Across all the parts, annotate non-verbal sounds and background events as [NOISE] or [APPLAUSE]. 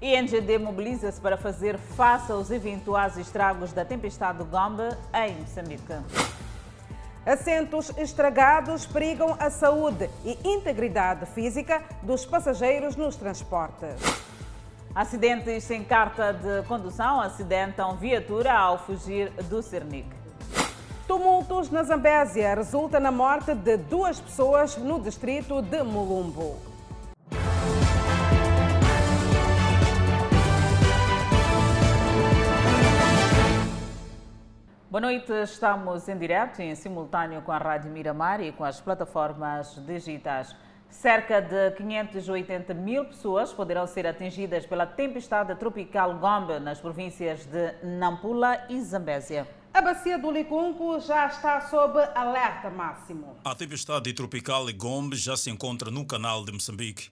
INGD mobiliza-se para fazer face aos eventuais estragos da tempestade Gombe em Moçambique. Assentos estragados perigam a saúde e integridade física dos passageiros nos transportes. Acidentes sem carta de condução acidentam viatura ao fugir do Cernic. Tumultos na Zambésia resulta na morte de duas pessoas no distrito de Mulumbo. Boa noite, estamos em direto e em simultâneo com a Rádio Miramar e com as plataformas digitais. Cerca de 580 mil pessoas poderão ser atingidas pela tempestade tropical Gombe nas províncias de Nampula e Zambésia. A bacia do Licunco já está sob alerta máximo. A tempestade tropical Gombe já se encontra no canal de Moçambique.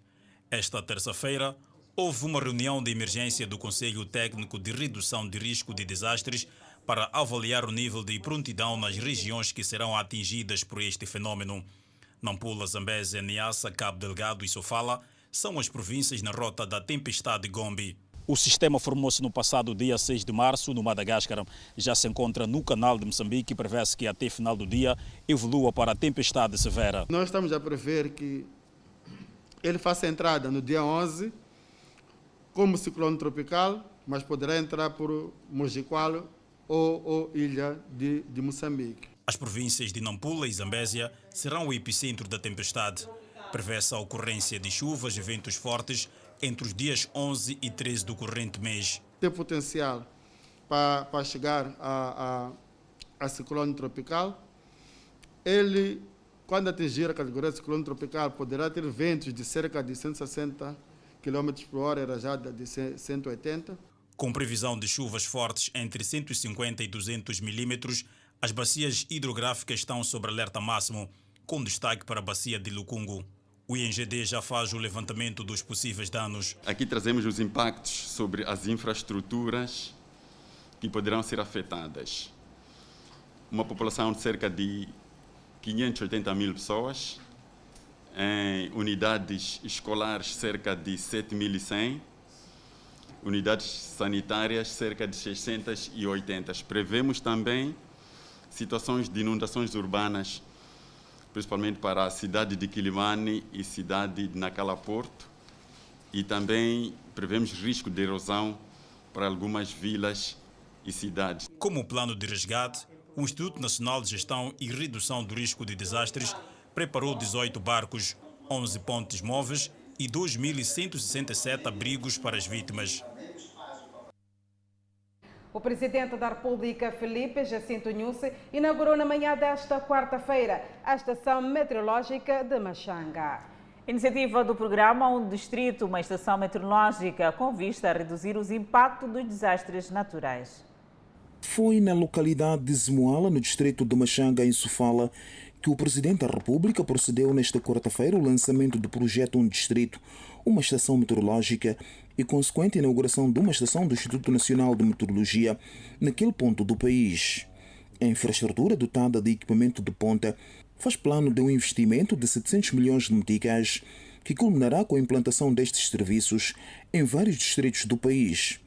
Esta terça-feira, houve uma reunião de emergência do Conselho Técnico de Redução de Risco de Desastres para avaliar o nível de prontidão nas regiões que serão atingidas por este fenômeno. Nampula, Zambésia, Niassa, Cabo Delgado e Sofala são as províncias na rota da tempestade Gombe. O sistema formou-se no passado dia 6 de março no Madagascar. Já se encontra no canal de Moçambique e prevê-se que até final do dia evolua para a tempestade severa. Nós estamos a prever que ele faça entrada no dia 11 como ciclone tropical, mas poderá entrar por Mojiqualo ou, ou ilha de, de Moçambique. As províncias de Nampula e Zambésia serão o epicentro da tempestade. Prevê-se a ocorrência de chuvas e ventos fortes entre os dias 11 e 13 do corrente mês. Tem potencial para, para chegar a, a, a ciclone tropical. Ele, quando atingir a categoria de ciclone tropical, poderá ter ventos de cerca de 160 km por hora rajada de 180 com previsão de chuvas fortes entre 150 e 200 milímetros, as bacias hidrográficas estão sob alerta máximo, com destaque para a bacia de Lucungo. O INGD já faz o levantamento dos possíveis danos. Aqui trazemos os impactos sobre as infraestruturas que poderão ser afetadas. Uma população de cerca de 580 mil pessoas, em unidades escolares cerca de 7.100 unidades sanitárias, cerca de 680. Prevemos também situações de inundações urbanas, principalmente para a cidade de Quilimane e cidade de Nacala Porto, e também prevemos risco de erosão para algumas vilas e cidades. Como plano de resgate, o Instituto Nacional de Gestão e Redução do Risco de Desastres preparou 18 barcos, 11 pontes móveis e 2.167 abrigos para as vítimas. O presidente da República, Felipe Jacinto Nhusse, inaugurou na manhã desta quarta-feira a estação meteorológica de Machanga. Iniciativa do programa Um Distrito, uma estação meteorológica com vista a reduzir os impactos dos desastres naturais. Foi na localidade de Zemoala, no distrito de Machanga, em Sofala, que o Presidente da República procedeu nesta quarta-feira o lançamento do projeto Um Distrito, uma estação meteorológica e consequente inauguração de uma estação do Instituto Nacional de Meteorologia naquele ponto do país. A infraestrutura dotada de equipamento de ponta faz plano de um investimento de 700 milhões de meticais que culminará com a implantação destes serviços em vários distritos do país.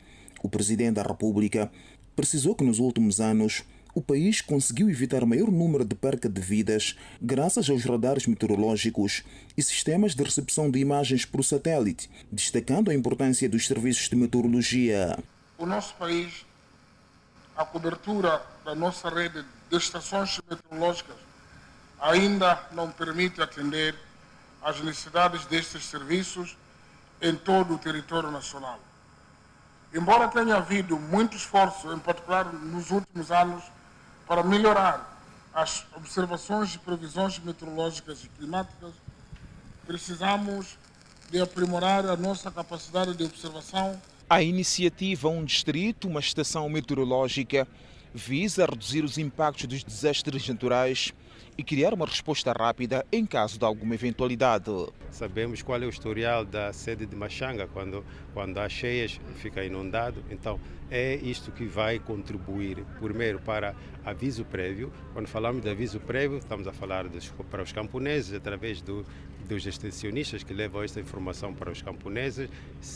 O Presidente da República precisou que nos últimos anos o país conseguiu evitar maior número de perca de vidas graças aos radares meteorológicos e sistemas de recepção de imagens por satélite, destacando a importância dos serviços de meteorologia. O nosso país, a cobertura da nossa rede de estações meteorológicas ainda não permite atender às necessidades destes serviços em todo o território nacional. Embora tenha havido muito esforço, em particular nos últimos anos, para melhorar as observações e previsões meteorológicas e climáticas, precisamos de aprimorar a nossa capacidade de observação. A iniciativa Um Distrito, uma estação meteorológica, visa reduzir os impactos dos desastres naturais e criar uma resposta rápida em caso de alguma eventualidade. Sabemos qual é o historial da sede de Machanga quando quando há cheias fica inundado. Então é isto que vai contribuir primeiro para aviso prévio. Quando falamos de aviso prévio, estamos a falar dos, para os camponeses através do dos extensionistas que levam esta informação para os camponeses.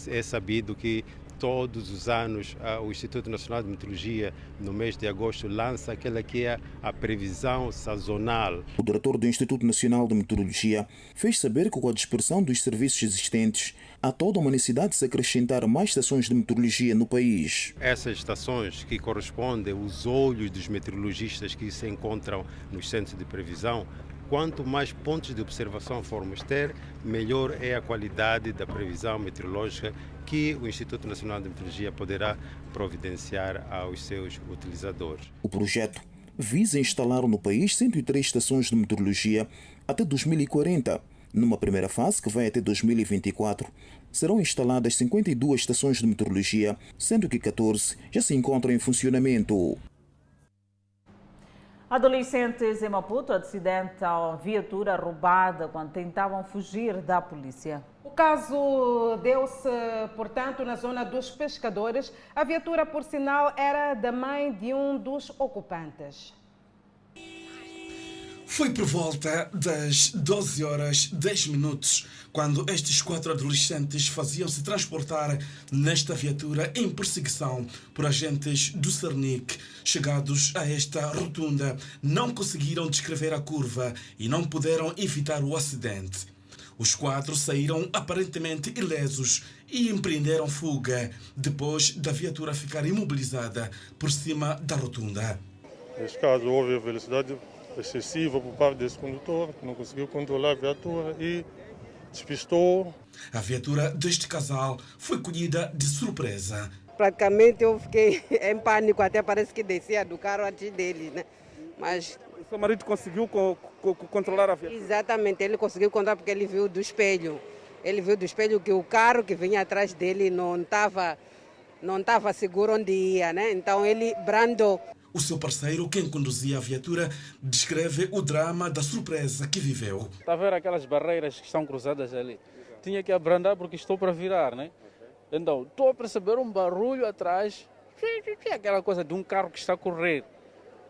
É sabido que todos os anos o Instituto Nacional de Meteorologia, no mês de agosto, lança aquela que é a previsão sazonal. O diretor do Instituto Nacional de Meteorologia fez saber que com a dispersão dos serviços existentes, há toda uma necessidade de se acrescentar mais estações de meteorologia no país. Essas estações que correspondem aos olhos dos meteorologistas que se encontram nos centros de previsão, quanto mais pontos de observação formos ter, melhor é a qualidade da previsão meteorológica que o Instituto Nacional de Meteorologia poderá providenciar aos seus utilizadores. O projeto visa instalar no país 103 estações de meteorologia até 2040. Numa primeira fase, que vai até 2024, serão instaladas 52 estações de meteorologia, sendo que 14 já se encontram em funcionamento. Adolescentes em Maputo acidentam viatura roubada quando tentavam fugir da polícia. O caso deu-se, portanto, na zona dos pescadores. A viatura, por sinal, era da mãe de um dos ocupantes. Foi por volta das 12 horas 10 minutos quando estes quatro adolescentes faziam-se transportar nesta viatura em perseguição por agentes do Cernic. Chegados a esta rotunda, não conseguiram descrever a curva e não puderam evitar o acidente. Os quatro saíram aparentemente ilesos e empreenderam fuga depois da viatura ficar imobilizada por cima da rotunda. Neste caso, houve a velocidade excessiva por parte desse condutor, que não conseguiu controlar a viatura e despistou. A viatura deste casal foi colhida de surpresa. Praticamente eu fiquei [LAUGHS] em pânico, até parece que descia do carro antes dele, né? Mas o seu marido conseguiu co co controlar a viatura? Exatamente, ele conseguiu controlar porque ele viu do espelho. Ele viu do espelho que o carro que vinha atrás dele não estava não estava seguro onde ia, né? Então ele brandou. O seu parceiro, quem conduzia a viatura, descreve o drama da surpresa que viveu. Está a ver aquelas barreiras que estão cruzadas ali? Tinha que abrandar porque estou para virar, né? Então, estou a perceber um barulho atrás, aquela coisa de um carro que está a correr.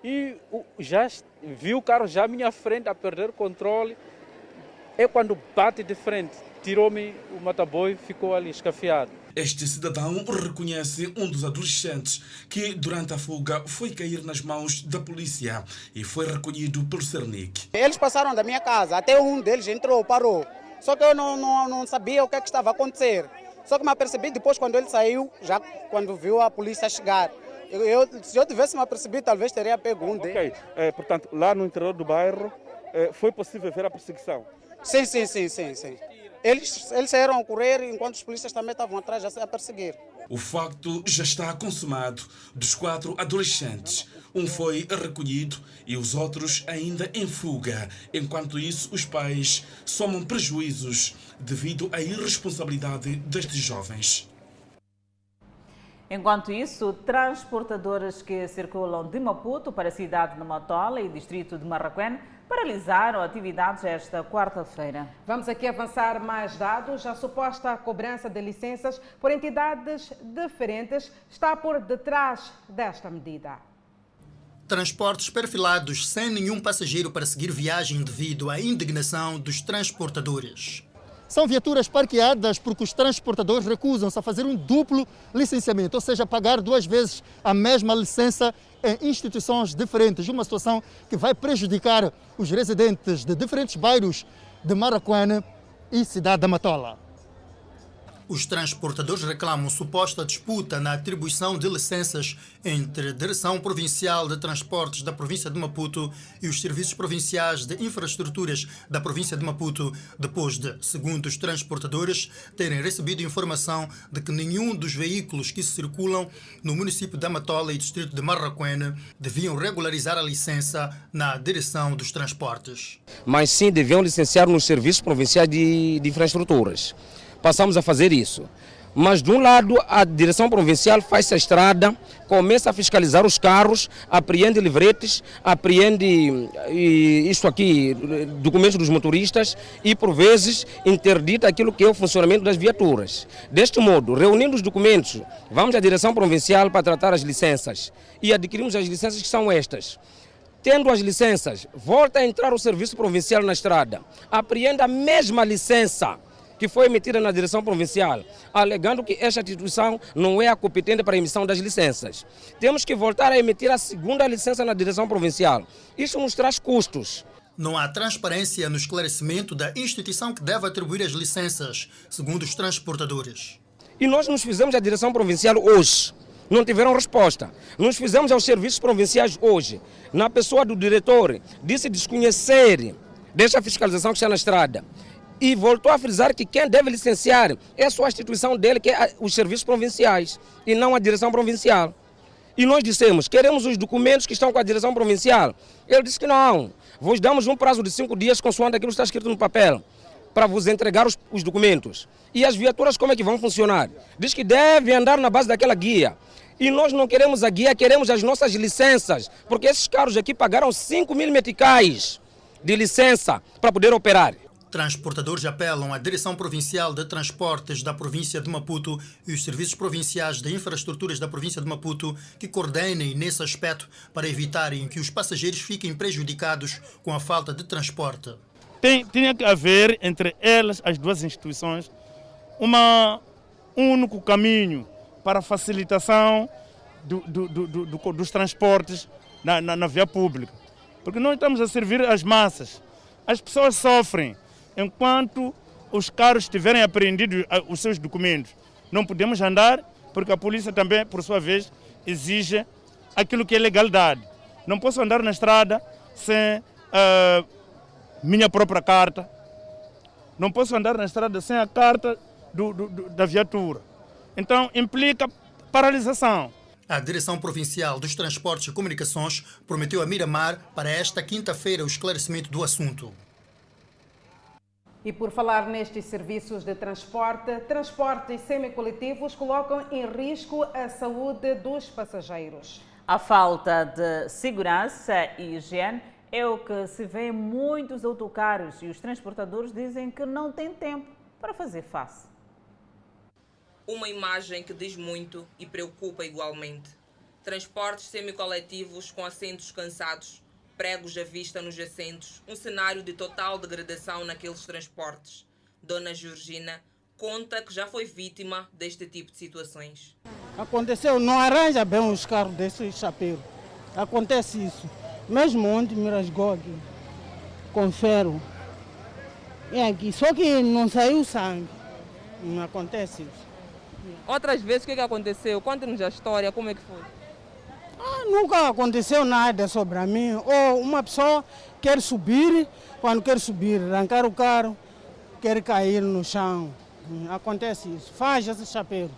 E já vi o carro já à minha frente a perder o controle. É quando bate de frente, tirou-me o motoboy, ficou ali escafiado. Este cidadão reconhece um dos adolescentes que, durante a fuga, foi cair nas mãos da polícia e foi recolhido pelo Cernic. Eles passaram da minha casa, até um deles entrou, parou. Só que eu não, não, não sabia o que, é que estava a acontecer. Só que me apercebi depois, quando ele saiu, já quando viu a polícia chegar. Eu, eu, se eu tivesse me apercebido, talvez teria pego um deles. Ok, é, portanto, lá no interior do bairro, é, foi possível ver a perseguição? Sim, sim, sim, sim, sim. Eles, eles saíram a correr enquanto os polícias também estavam atrás a perseguir. O facto já está consumado. Dos quatro adolescentes, um foi recolhido e os outros ainda em fuga. Enquanto isso, os pais somam prejuízos devido à irresponsabilidade destes jovens. Enquanto isso, transportadores que circulam de Maputo para a cidade de Matola e distrito de Marraquém paralisaram atividades esta quarta-feira. Vamos aqui avançar mais dados. A suposta cobrança de licenças por entidades diferentes está por detrás desta medida. Transportes perfilados sem nenhum passageiro para seguir viagem devido à indignação dos transportadores. São viaturas parqueadas porque os transportadores recusam-se a fazer um duplo licenciamento, ou seja, pagar duas vezes a mesma licença em instituições diferentes. Uma situação que vai prejudicar os residentes de diferentes bairros de Maracuana e Cidade da Matola. Os transportadores reclamam suposta disputa na atribuição de licenças entre a Direção Provincial de Transportes da província de Maputo e os Serviços Provinciais de Infraestruturas da província de Maputo, depois de, segundo os transportadores, terem recebido informação de que nenhum dos veículos que circulam no município de Amatola e distrito de Marraquene deviam regularizar a licença na Direção dos Transportes. Mas sim deviam licenciar nos Serviços Provinciais de, de Infraestruturas passamos a fazer isso. Mas de um lado a direção provincial faz a estrada, começa a fiscalizar os carros, apreende livretes, apreende isto aqui, documentos dos motoristas e por vezes interdita aquilo que é o funcionamento das viaturas. Deste modo, reunindo os documentos, vamos à direção provincial para tratar as licenças e adquirimos as licenças que são estas. tendo as licenças, volta a entrar o serviço provincial na estrada, apreenda a mesma licença que foi emitida na direção provincial, alegando que esta instituição não é a competente para a emissão das licenças. Temos que voltar a emitir a segunda licença na direção provincial. Isto nos traz custos. Não há transparência no esclarecimento da instituição que deve atribuir as licenças, segundo os transportadores. E nós nos fizemos à direção provincial hoje. Não tiveram resposta. Nos fizemos aos serviços provinciais hoje. Na pessoa do diretor, disse desconhecer desta fiscalização que está na estrada e voltou a frisar que quem deve licenciar é a sua instituição dele, que é os serviços provinciais, e não a direção provincial. E nós dissemos, queremos os documentos que estão com a direção provincial. Ele disse que não, vos damos um prazo de cinco dias, consoante aquilo que está escrito no papel, para vos entregar os, os documentos. E as viaturas como é que vão funcionar? Diz que deve andar na base daquela guia. E nós não queremos a guia, queremos as nossas licenças, porque esses carros aqui pagaram 5 mil meticais de licença para poder operar. Transportadores apelam à Direção Provincial de Transportes da província de Maputo e os serviços provinciais de infraestruturas da província de Maputo que coordenem nesse aspecto para evitarem que os passageiros fiquem prejudicados com a falta de transporte. Tem, tinha que haver entre elas, as duas instituições, um único caminho para a facilitação do, do, do, dos transportes na, na, na via pública. Porque nós estamos a servir as massas. As pessoas sofrem enquanto os carros tiverem apreendido ah, os seus documentos. Não podemos andar porque a polícia também, por sua vez, exige aquilo que é legalidade. Não posso andar na estrada sem uh, minha própria carta. Não posso andar na estrada sem a carta do, do, do, da viatura. Então implica paralisação. A Direção Provincial dos Transportes e Comunicações prometeu a Miramar para esta quinta-feira o esclarecimento do assunto. E por falar nestes serviços de transporte, transportes semicoletivos colocam em risco a saúde dos passageiros. A falta de segurança e higiene é o que se vê em muitos autocarros e os transportadores dizem que não têm tempo para fazer face. Uma imagem que diz muito e preocupa igualmente. Transportes semicoletivos com assentos cansados pregos à vista nos assentos, um cenário de total degradação naqueles transportes. Dona Georgina conta que já foi vítima deste tipo de situações. Aconteceu, não arranja bem os carros desse chapéu. Acontece isso. Mesmo onde Mirasgog, confero. É aqui, só que não saiu sangue. Não acontece isso. Outras vezes o que aconteceu? Conte-nos a história, como é que foi? Ah, nunca aconteceu nada sobre mim. Ou uma pessoa quer subir, quando quer subir, arrancar o carro, quer cair no chão. Acontece isso. Faz esse chapéu.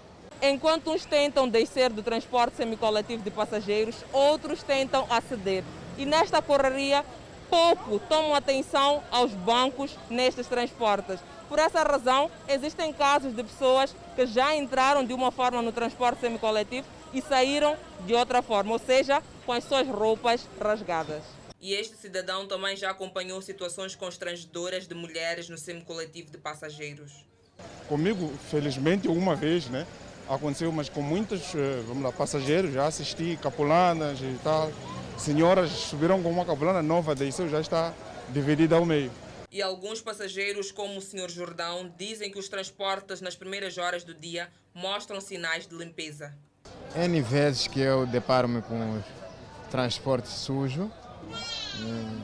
Enquanto uns tentam descer do transporte semicoletivo de passageiros, outros tentam aceder. E nesta correria, pouco tomam atenção aos bancos nestes transportes. Por essa razão, existem casos de pessoas que já entraram de uma forma no transporte semicoletivo e saíram de outra forma, ou seja, com as suas roupas rasgadas. E este cidadão também já acompanhou situações constrangedoras de mulheres no semicoletivo de passageiros. Comigo, felizmente, uma vez, né? Aconteceu, mas com muitos, eh, vamos lá, passageiros, já assisti capulanas e tal. Senhoras subiram com uma capulana nova, desceu, já está dividida ao meio. E alguns passageiros, como o Sr. Jordão, dizem que os transportes nas primeiras horas do dia mostram sinais de limpeza. N vezes que eu deparo-me com transporte sujo, hum,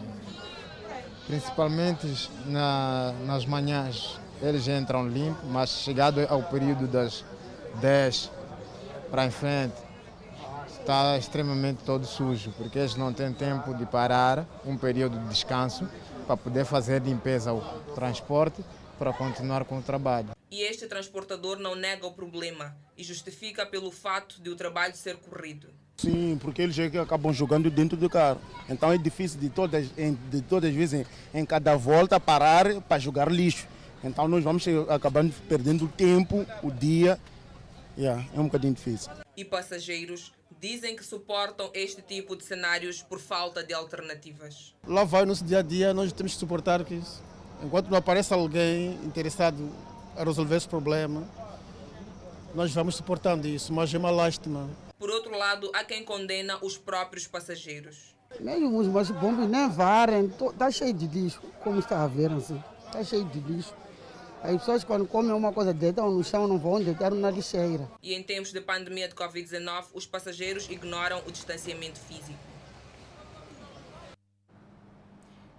principalmente na, nas manhãs eles entram limpos, mas chegado ao período das 10 para em frente, está extremamente todo sujo, porque eles não têm tempo de parar um período de descanso para poder fazer limpeza ao transporte para continuar com o trabalho. E este transportador não nega o problema e justifica pelo fato de o trabalho ser corrido. Sim, porque eles acabam jogando dentro do carro. Então é difícil de todas, de todas as vezes, em, em cada volta, parar para jogar lixo. Então nós vamos acabando perdendo o tempo, o dia. Yeah, é um bocadinho difícil. E passageiros dizem que suportam este tipo de cenários por falta de alternativas. Lá vai nosso dia a dia, nós temos que suportar que isso. Enquanto não aparece alguém interessado a resolver esse problema, nós vamos suportando isso, mas é uma lástima. Por outro lado, há quem condena os próprios passageiros. Nem os mais bombos nem varem, está cheio de lixo, como está a ver assim, está cheio de lixo. As pessoas quando comem uma coisa deitam no chão, não vão deitar na lixeira. E em tempos de pandemia de Covid-19, os passageiros ignoram o distanciamento físico.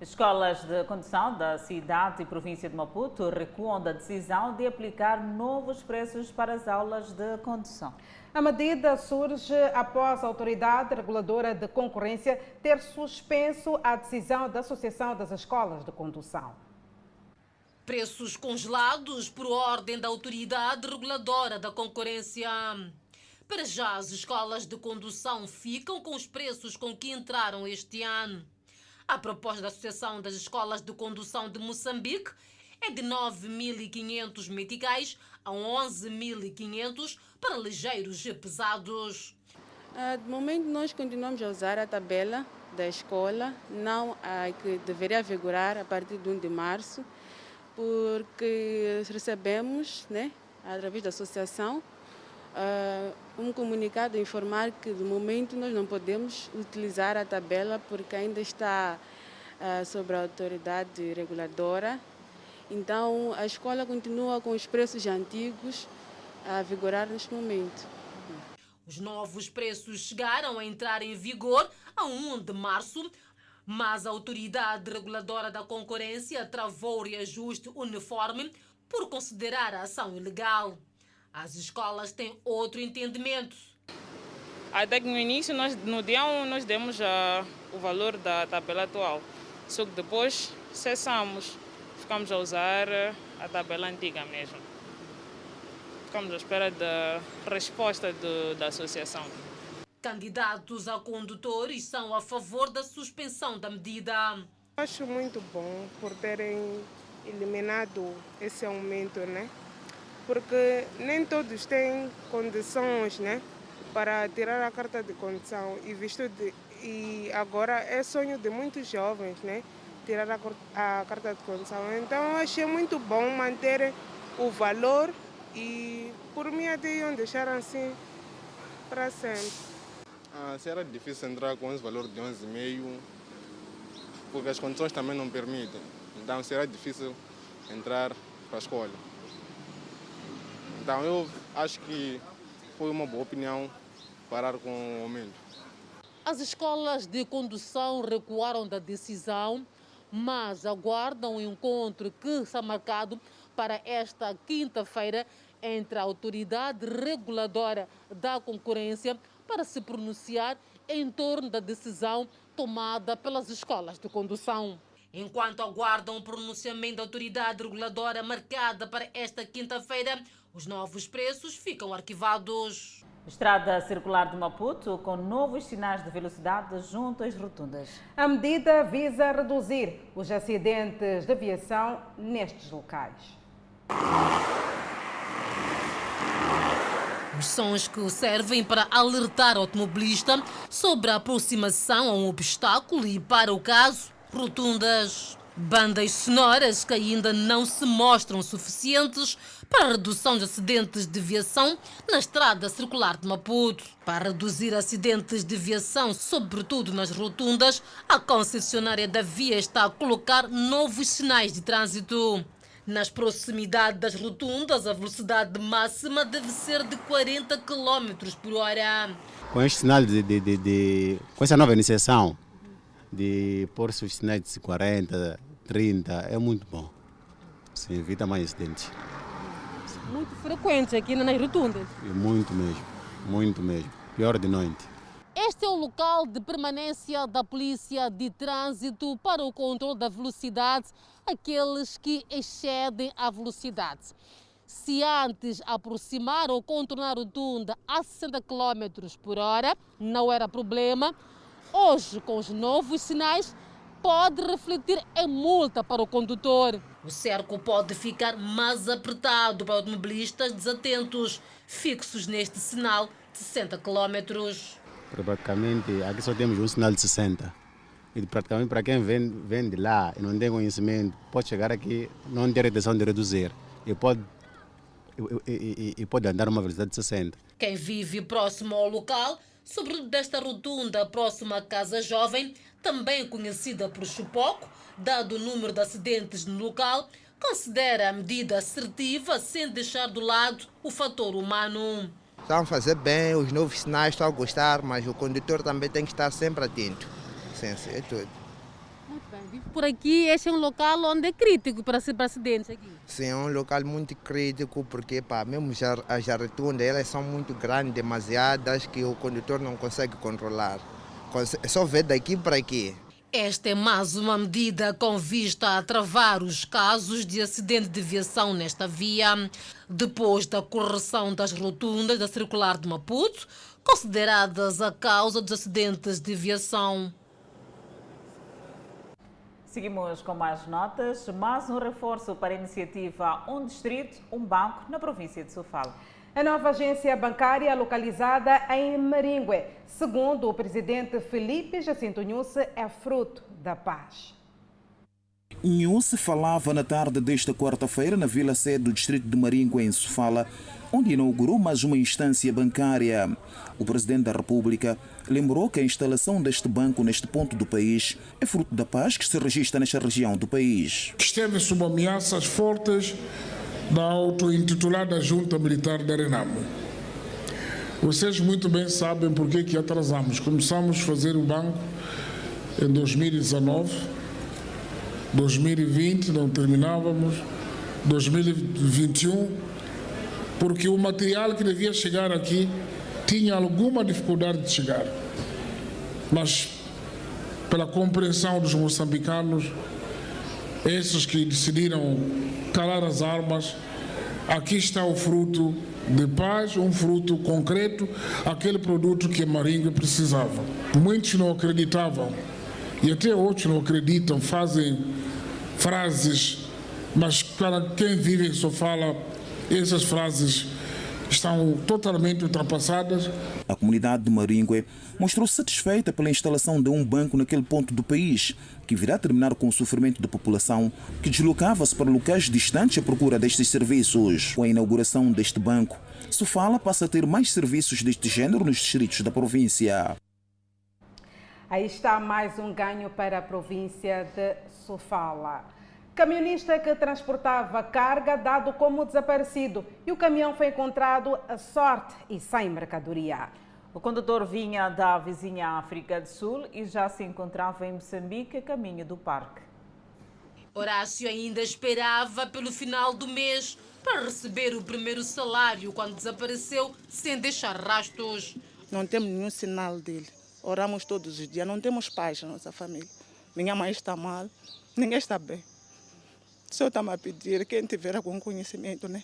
Escolas de condução da cidade e província de Maputo recuam da decisão de aplicar novos preços para as aulas de condução. A medida surge após a autoridade reguladora de concorrência ter suspenso a decisão da Associação das Escolas de Condução. Preços congelados por ordem da autoridade reguladora da concorrência. Para já, as escolas de condução ficam com os preços com que entraram este ano. A proposta da Associação das Escolas de Condução de Moçambique é de 9.500 meticais a 11.500 para ligeiros e pesados. Uh, de momento, nós continuamos a usar a tabela da escola, não a que deveria vigorar a partir de 1 de março, porque recebemos, né, através da associação, uh, um comunicado informar que de momento nós não podemos utilizar a tabela porque ainda está uh, sobre a autoridade reguladora. Então a escola continua com os preços antigos a vigorar neste momento. Os novos preços chegaram a entrar em vigor a 1 de março, mas a autoridade reguladora da concorrência travou o reajuste uniforme por considerar a ação ilegal. As escolas têm outro entendimento. Até que no início, nós, no dia 1, nós demos uh, o valor da tabela atual. Só que depois cessamos. Ficamos a usar a tabela antiga mesmo. Ficamos à espera da resposta do, da associação. Candidatos a condutores são a favor da suspensão da medida. Acho muito bom por terem eliminado esse aumento, né? Porque nem todos têm condições né, para tirar a carta de condução e visto de, e agora é sonho de muitos jovens né, tirar a, a carta de condução. Então achei muito bom manter o valor e por mim até iam deixar assim para sempre. Ah, será difícil entrar com esse valor de 11,5 porque as condições também não permitem. Então será difícil entrar para a escola. Então eu acho que foi uma boa opinião parar com o aumento. As escolas de condução recuaram da decisão, mas aguardam o encontro que está marcado para esta quinta-feira entre a autoridade reguladora da concorrência para se pronunciar em torno da decisão tomada pelas escolas de condução. Enquanto aguardam o pronunciamento da autoridade reguladora marcada para esta quinta-feira, os novos preços ficam arquivados. Estrada circular de Maputo com novos sinais de velocidade junto às rotundas. A medida visa reduzir os acidentes de aviação nestes locais. Os sons que servem para alertar o automobilista sobre a aproximação a um obstáculo e, para o caso, rotundas. Bandas sonoras que ainda não se mostram suficientes para a redução de acidentes de viação na estrada circular de Maputo. Para reduzir acidentes de viação, sobretudo nas rotundas, a concessionária da via está a colocar novos sinais de trânsito. Nas proximidades das rotundas, a velocidade máxima deve ser de 40 km por hora. Com este sinal de, de, de, de com essa nova iniciação de pôr os sinais de 40, 30, é muito bom. Se evita mais acidentes muito frequentes aqui nas rotundas. Muito mesmo, muito mesmo. Pior de noite. Este é o local de permanência da Polícia de Trânsito para o controle da velocidade, aqueles que excedem a velocidade. Se antes aproximar ou contornar a rotunda a 60 km por hora não era problema, hoje, com os novos sinais, pode refletir em multa para o condutor. O cerco pode ficar mais apertado para automobilistas desatentos, fixos neste sinal de 60 km. Praticamente, aqui só temos um sinal de 60. E praticamente para quem vem, vem de lá e não tem conhecimento, pode chegar aqui, não ter intenção de reduzir e pode, e, e, e pode andar uma velocidade de 60. Quem vive próximo ao local sobretudo desta rotunda próxima à Casa Jovem, também conhecida por Chupoco, dado o número de acidentes no local, considera a medida assertiva sem deixar de lado o fator humano. Estão a fazer bem, os novos sinais estão a gostar, mas o condutor também tem que estar sempre atento. Sim, é tudo. Vive por aqui, este é um local onde é crítico para ser para acidentes aqui. Sim, é um local muito crítico porque pá, mesmo já, as rotundas elas são muito grandes, demasiadas, que o condutor não consegue controlar. É só ver daqui para aqui. Esta é mais uma medida com vista a travar os casos de acidente de viação nesta via, depois da correção das rotundas da circular de Maputo, consideradas a causa dos acidentes de viação. Seguimos com mais notas. Mais um reforço para a iniciativa Um Distrito, Um Banco na província de Sofala. A nova agência bancária localizada em Maringue, segundo o presidente Felipe Jacinto Nhusse, é fruto da paz. Nhusse falava na tarde desta quarta-feira na vila sede do distrito de Maringue, em Sofala, onde inaugurou mais uma instância bancária. O presidente da República lembrou que a instalação deste banco neste ponto do país é fruto da paz que se registra nesta região do país. Esteve sob ameaças fortes da auto-intitulada Junta Militar da Renamo. Vocês muito bem sabem por que atrasamos. Começamos a fazer o banco em 2019, 2020 não terminávamos, 2021, porque o material que devia chegar aqui tinha alguma dificuldade de chegar. Mas, pela compreensão dos moçambicanos, esses que decidiram calar as armas, aqui está o fruto de paz, um fruto concreto, aquele produto que a Maringa precisava. Muitos não acreditavam e até outros não acreditam, fazem frases, mas para quem vive só fala essas frases estão totalmente ultrapassadas. A comunidade de Maringue mostrou satisfeita pela instalação de um banco naquele ponto do país, que virá terminar com o sofrimento da população que deslocava-se para locais distantes à procura destes serviços. Com a inauguração deste banco, Sofala passa a ter mais serviços deste género nos distritos da província. Aí está mais um ganho para a província de Sofala. Caminhonista que transportava carga dado como desaparecido e o caminhão foi encontrado a sorte e sem mercadoria. O condutor vinha da vizinha África do Sul e já se encontrava em Moçambique, a caminho do parque. Horácio ainda esperava pelo final do mês para receber o primeiro salário quando desapareceu sem deixar rastros. Não temos nenhum sinal dele. Oramos todos os dias, não temos paz na nossa família. Minha mãe está mal, ninguém está bem. Só estamos a pedir, quem tiver algum conhecimento, né?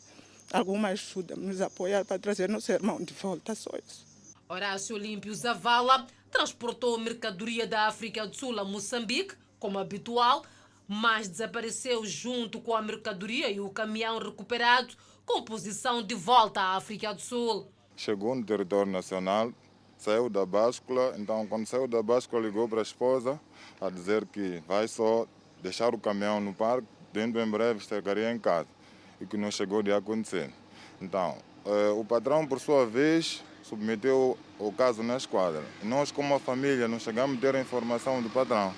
alguma ajuda, nos apoiar para trazer nosso irmão de volta, só isso. Horácio Olímpio Zavala transportou mercadoria da África do Sul a Moçambique, como habitual, mas desapareceu junto com a mercadoria e o caminhão recuperado, com posição de volta à África do Sul. Chegou no território nacional, saiu da báscula, então quando saiu da báscula ligou para a esposa a dizer que vai só deixar o caminhão no parque dentro em breve estaria em casa e que não chegou de acontecer. Então, eh, o patrão, por sua vez, submeteu o caso na esquadra. Nós, como a família, não chegamos a ter a informação do patrão.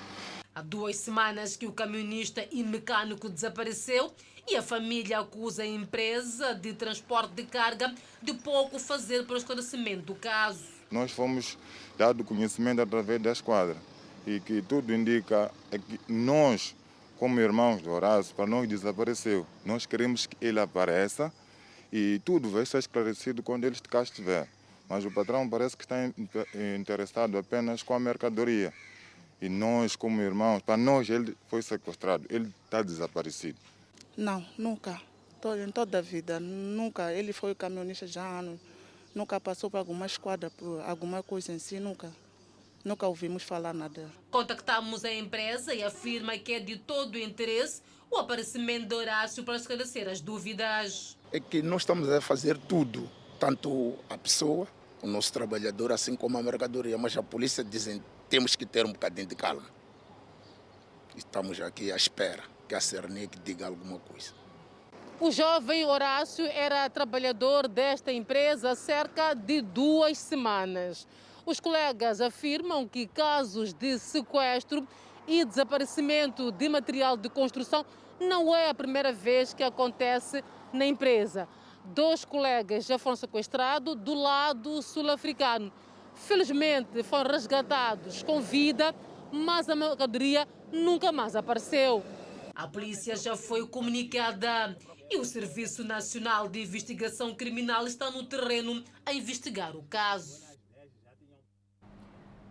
Há duas semanas que o camionista e mecânico desapareceu e a família acusa a empresa de transporte de carga de pouco fazer para o esclarecimento do caso. Nós fomos dado conhecimento através da esquadra e que tudo indica é que nós como irmãos do Horácio, para nós desapareceu. Nós queremos que ele apareça e tudo vai ser esclarecido quando ele cá estiver. Mas o patrão parece que está interessado apenas com a mercadoria. E nós, como irmãos, para nós ele foi sequestrado, ele está desaparecido. Não, nunca. Em toda a vida, nunca. Ele foi caminhonista já há anos. Nunca passou por alguma esquadra, por alguma coisa em si, nunca. Nunca ouvimos falar nada. Contactamos a empresa e afirma que é de todo o interesse o aparecimento de Horácio para esclarecer as dúvidas. É que nós estamos a fazer tudo, tanto a pessoa, o nosso trabalhador, assim como a mercadoria, mas a polícia dizem temos que ter um bocadinho de calma. Estamos aqui à espera que a Cernic diga alguma coisa. O jovem Horácio era trabalhador desta empresa há cerca de duas semanas. Os colegas afirmam que casos de sequestro e desaparecimento de material de construção não é a primeira vez que acontece na empresa. Dois colegas já foram sequestrados do lado sul-africano. Felizmente foram resgatados com vida, mas a mercadoria nunca mais apareceu. A polícia já foi comunicada e o Serviço Nacional de Investigação Criminal está no terreno a investigar o caso.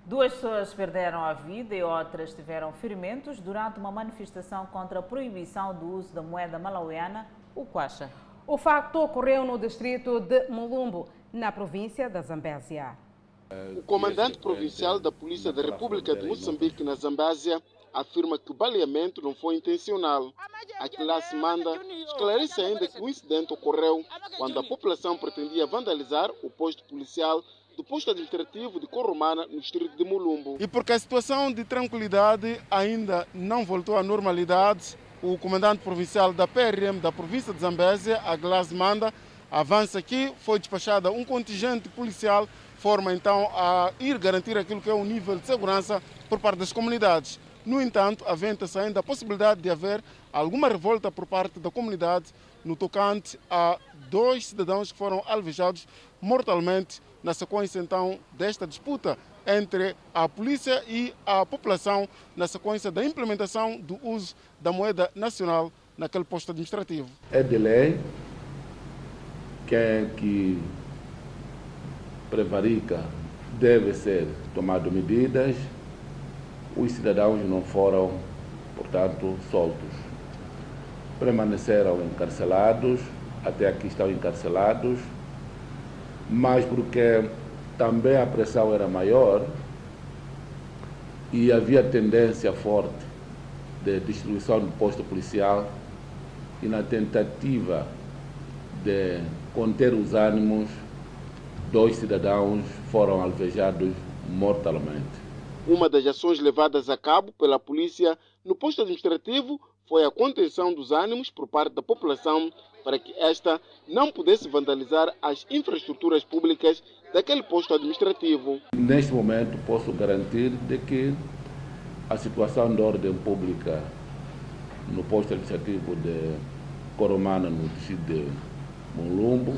Duas pessoas perderam a vida e outras tiveram ferimentos durante uma manifestação contra a proibição do uso da moeda malauiana, o Quacha. O facto ocorreu no distrito de Mulumbo, na província da Zambésia. O comandante provincial da Polícia da República de Moçambique, na Zambésia, afirma que o baleamento não foi intencional. A classe manda esclarece ainda que o incidente ocorreu quando a população pretendia vandalizar o posto policial do posto administrativo de Corromana, no distrito de Mulumbo. E porque a situação de tranquilidade ainda não voltou à normalidade, o comandante provincial da PRM da província de Zambésia, a Glass Manda, avança que foi despachada um contingente policial, forma então a ir garantir aquilo que é o nível de segurança por parte das comunidades. No entanto, aventa-se ainda a possibilidade de haver alguma revolta por parte da comunidade no tocante a dois cidadãos que foram alvejados mortalmente na sequência então desta disputa entre a polícia e a população na sequência da implementação do uso da moeda nacional naquele posto administrativo. É de lei que é que prevarica deve ser tomado medidas. Os cidadãos não foram, portanto, soltos. Permaneceram encarcelados, até aqui estão encarcelados mas porque também a pressão era maior e havia tendência forte de destruição do posto policial e na tentativa de conter os ânimos, dois cidadãos foram alvejados mortalmente. Uma das ações levadas a cabo pela polícia no posto administrativo foi a contenção dos ânimos por parte da população para que esta não pudesse vandalizar as infraestruturas públicas daquele posto administrativo. Neste momento, posso garantir de que a situação de ordem pública no posto administrativo de Coromana, no distrito de Mulumbo,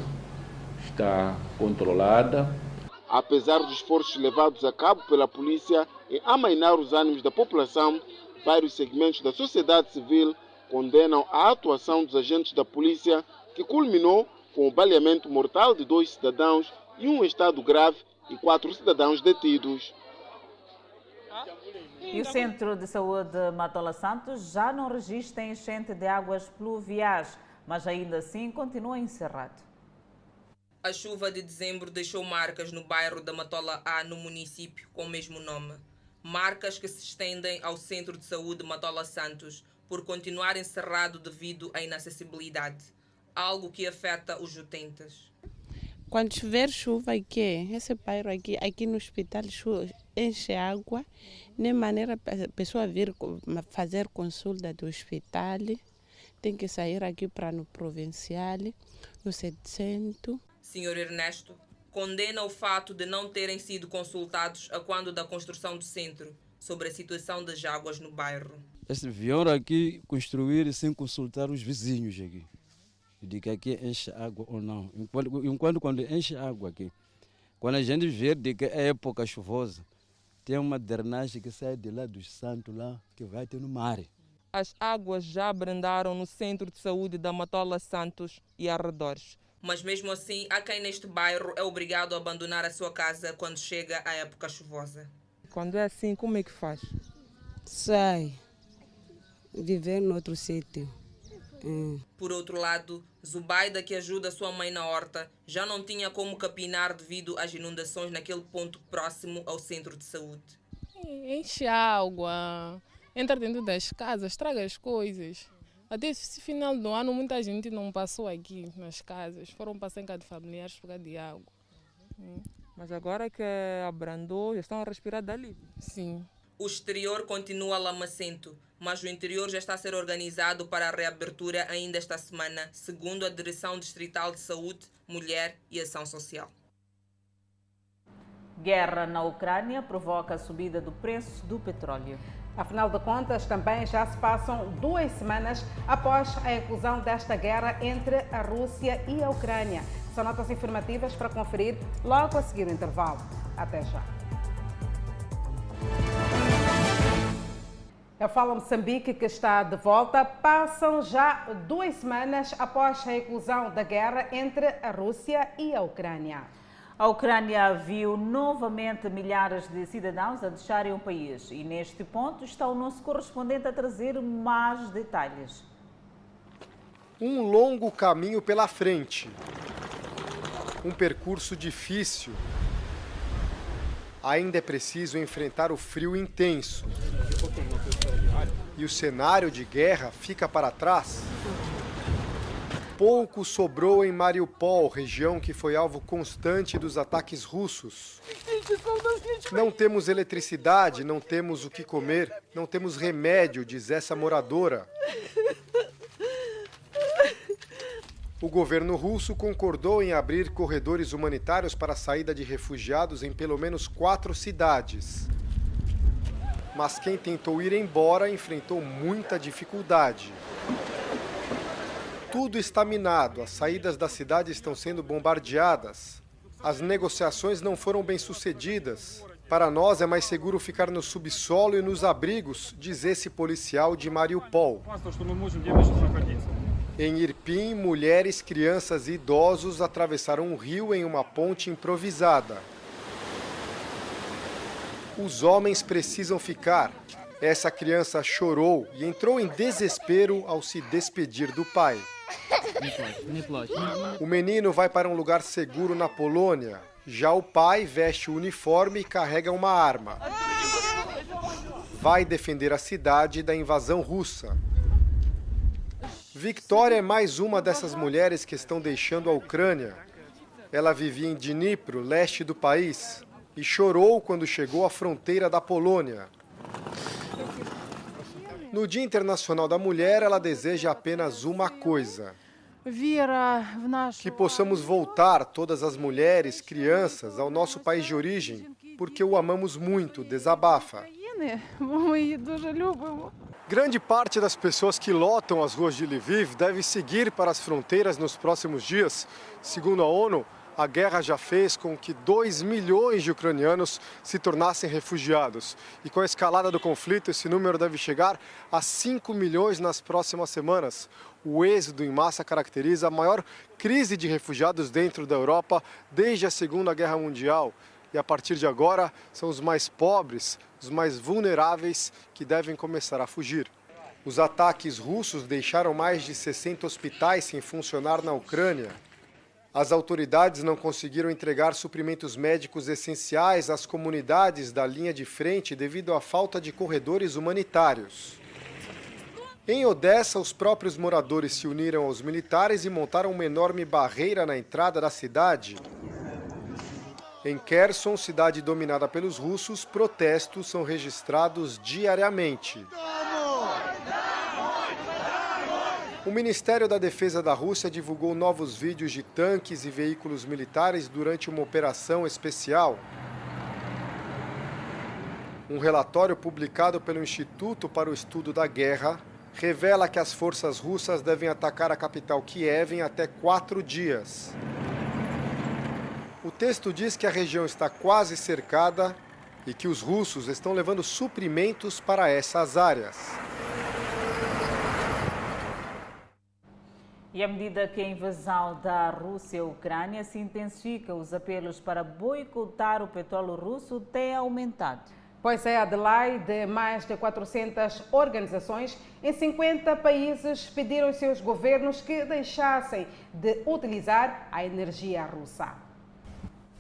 está controlada. Apesar dos esforços levados a cabo pela polícia em amainar os ânimos da população, vários segmentos da sociedade civil condenam a atuação dos agentes da polícia, que culminou com o baleamento mortal de dois cidadãos em um estado grave e quatro cidadãos detidos. E o Centro de Saúde Matola Santos já não registra enchente de águas pluviais, mas ainda assim continua encerrado. A chuva de dezembro deixou marcas no bairro da Matola A, no município com o mesmo nome. Marcas que se estendem ao Centro de Saúde Matola Santos, por continuar encerrado devido à inacessibilidade, algo que afeta os utentes. Quando chover chuva aqui, esse bairro aqui, aqui no hospital enche água, nem maneira a pessoa vir fazer consulta do hospital, tem que sair aqui para no provincial, no 700. Senhor Ernesto, condena o fato de não terem sido consultados a quando da construção do centro sobre a situação das águas no bairro. Este vieram aqui construir sem consultar os vizinhos aqui. De que aqui enche água ou não. Enquanto, enquanto quando enche água aqui, quando a gente vê de que é época chuvosa, tem uma drenagem que sai de lá dos santos lá, que vai ter no mar. As águas já brandaram no centro de saúde da Matola Santos e arredores. Mas mesmo assim, há quem neste bairro é obrigado a abandonar a sua casa quando chega a época chuvosa. Quando é assim, como é que faz? Sai viver noutro sítio. É. Por outro lado, Zubaida, que ajuda sua mãe na horta, já não tinha como capinar devido às inundações naquele ponto próximo ao centro de saúde. Enche água, entra dentro das casas, estraga as coisas. Até esse final do ano, muita gente não passou aqui nas casas, foram passar em casa de familiares por causa de água. Hum. Mas agora que abrandou, já estão a respirar dali? Sim. O exterior continua lamacento, mas o interior já está a ser organizado para a reabertura ainda esta semana, segundo a Direção Distrital de Saúde, Mulher e Ação Social. Guerra na Ucrânia provoca a subida do preço do petróleo. Afinal de contas, também já se passam duas semanas após a eclosão desta guerra entre a Rússia e a Ucrânia. São notas informativas para conferir logo a seguir o intervalo. Até já. Eu falo Moçambique que está de volta. Passam já duas semanas após a eclosão da guerra entre a Rússia e a Ucrânia. A Ucrânia viu novamente milhares de cidadãos a deixarem o país e neste ponto está o nosso correspondente a trazer mais detalhes. Um longo caminho pela frente. Um percurso difícil. Ainda é preciso enfrentar o frio intenso. E o cenário de guerra fica para trás pouco sobrou em Mariupol, região que foi alvo constante dos ataques russos. Não temos eletricidade, não temos o que comer, não temos remédio, diz essa moradora. O governo russo concordou em abrir corredores humanitários para a saída de refugiados em pelo menos quatro cidades. Mas quem tentou ir embora enfrentou muita dificuldade. Tudo está minado, as saídas da cidade estão sendo bombardeadas. As negociações não foram bem sucedidas. Para nós é mais seguro ficar no subsolo e nos abrigos, diz esse policial de Mariupol. Em Irpin, mulheres, crianças e idosos atravessaram um rio em uma ponte improvisada. Os homens precisam ficar. Essa criança chorou e entrou em desespero ao se despedir do pai. O menino vai para um lugar seguro na Polônia. Já o pai veste o uniforme e carrega uma arma. Vai defender a cidade da invasão russa. Victoria é mais uma dessas mulheres que estão deixando a Ucrânia. Ela vivia em Dnipro, leste do país, e chorou quando chegou à fronteira da Polônia. No Dia Internacional da Mulher, ela deseja apenas uma coisa: que possamos voltar, todas as mulheres, crianças, ao nosso país de origem, porque o amamos muito, desabafa. Grande parte das pessoas que lotam as ruas de Lviv deve seguir para as fronteiras nos próximos dias. Segundo a ONU, a guerra já fez com que 2 milhões de ucranianos se tornassem refugiados. E com a escalada do conflito, esse número deve chegar a 5 milhões nas próximas semanas. O êxodo em massa caracteriza a maior crise de refugiados dentro da Europa desde a Segunda Guerra Mundial. E a partir de agora, são os mais pobres, os mais vulneráveis que devem começar a fugir. Os ataques russos deixaram mais de 60 hospitais sem funcionar na Ucrânia. As autoridades não conseguiram entregar suprimentos médicos essenciais às comunidades da linha de frente devido à falta de corredores humanitários. Em Odessa, os próprios moradores se uniram aos militares e montaram uma enorme barreira na entrada da cidade. Em Kherson, cidade dominada pelos russos, protestos são registrados diariamente. O Ministério da Defesa da Rússia divulgou novos vídeos de tanques e veículos militares durante uma operação especial. Um relatório publicado pelo Instituto para o Estudo da Guerra revela que as forças russas devem atacar a capital Kiev em até quatro dias. O texto diz que a região está quase cercada e que os russos estão levando suprimentos para essas áreas. E à medida que a invasão da Rússia à Ucrânia se intensifica, os apelos para boicotar o petróleo russo têm aumentado. Pois é, Adelaide, mais de 400 organizações em 50 países pediram aos seus governos que deixassem de utilizar a energia russa.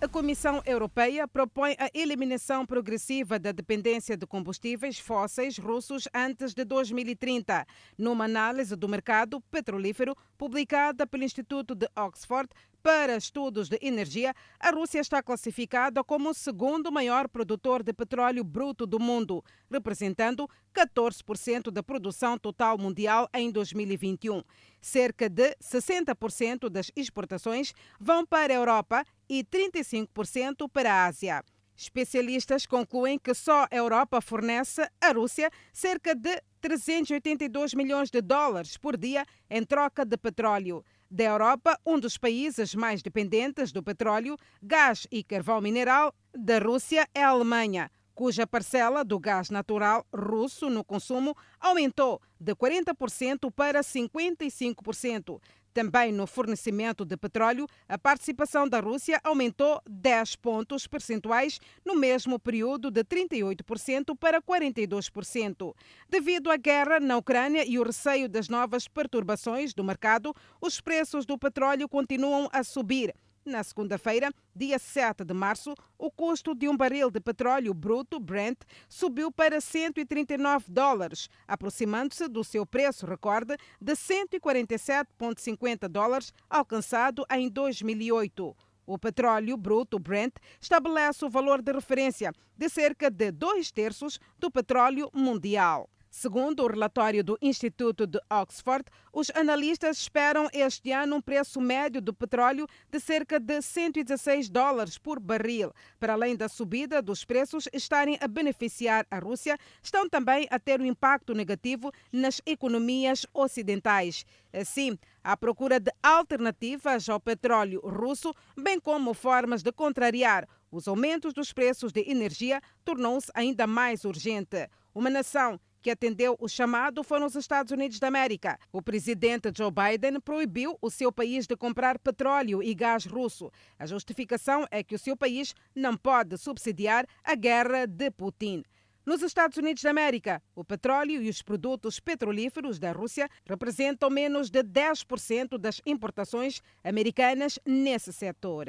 A Comissão Europeia propõe a eliminação progressiva da dependência de combustíveis fósseis russos antes de 2030. Numa análise do mercado petrolífero publicada pelo Instituto de Oxford, para estudos de energia, a Rússia está classificada como o segundo maior produtor de petróleo bruto do mundo, representando 14% da produção total mundial em 2021. Cerca de 60% das exportações vão para a Europa e 35% para a Ásia. Especialistas concluem que só a Europa fornece à Rússia cerca de 382 milhões de dólares por dia em troca de petróleo. Da Europa, um dos países mais dependentes do petróleo, gás e carvão mineral da Rússia é a Alemanha, cuja parcela do gás natural russo no consumo aumentou de 40% para 55%. Também no fornecimento de petróleo, a participação da Rússia aumentou 10 pontos percentuais no mesmo período de 38% para 42%. Devido à guerra na Ucrânia e o receio das novas perturbações do mercado, os preços do petróleo continuam a subir. Na segunda-feira, dia 7 de março, o custo de um barril de petróleo bruto Brent subiu para 139 dólares, aproximando-se do seu preço recorde de 147,50 dólares alcançado em 2008. O petróleo bruto Brent estabelece o valor de referência de cerca de dois terços do petróleo mundial. Segundo o relatório do Instituto de Oxford, os analistas esperam este ano um preço médio do petróleo de cerca de 116 dólares por barril. Para além da subida dos preços estarem a beneficiar a Rússia, estão também a ter um impacto negativo nas economias ocidentais. Assim, a procura de alternativas ao petróleo russo, bem como formas de contrariar os aumentos dos preços de energia, tornou-se ainda mais urgente. Uma nação que atendeu o chamado foram os Estados Unidos da América. O presidente Joe Biden proibiu o seu país de comprar petróleo e gás russo. A justificação é que o seu país não pode subsidiar a guerra de Putin. Nos Estados Unidos da América, o petróleo e os produtos petrolíferos da Rússia representam menos de 10% das importações americanas nesse setor.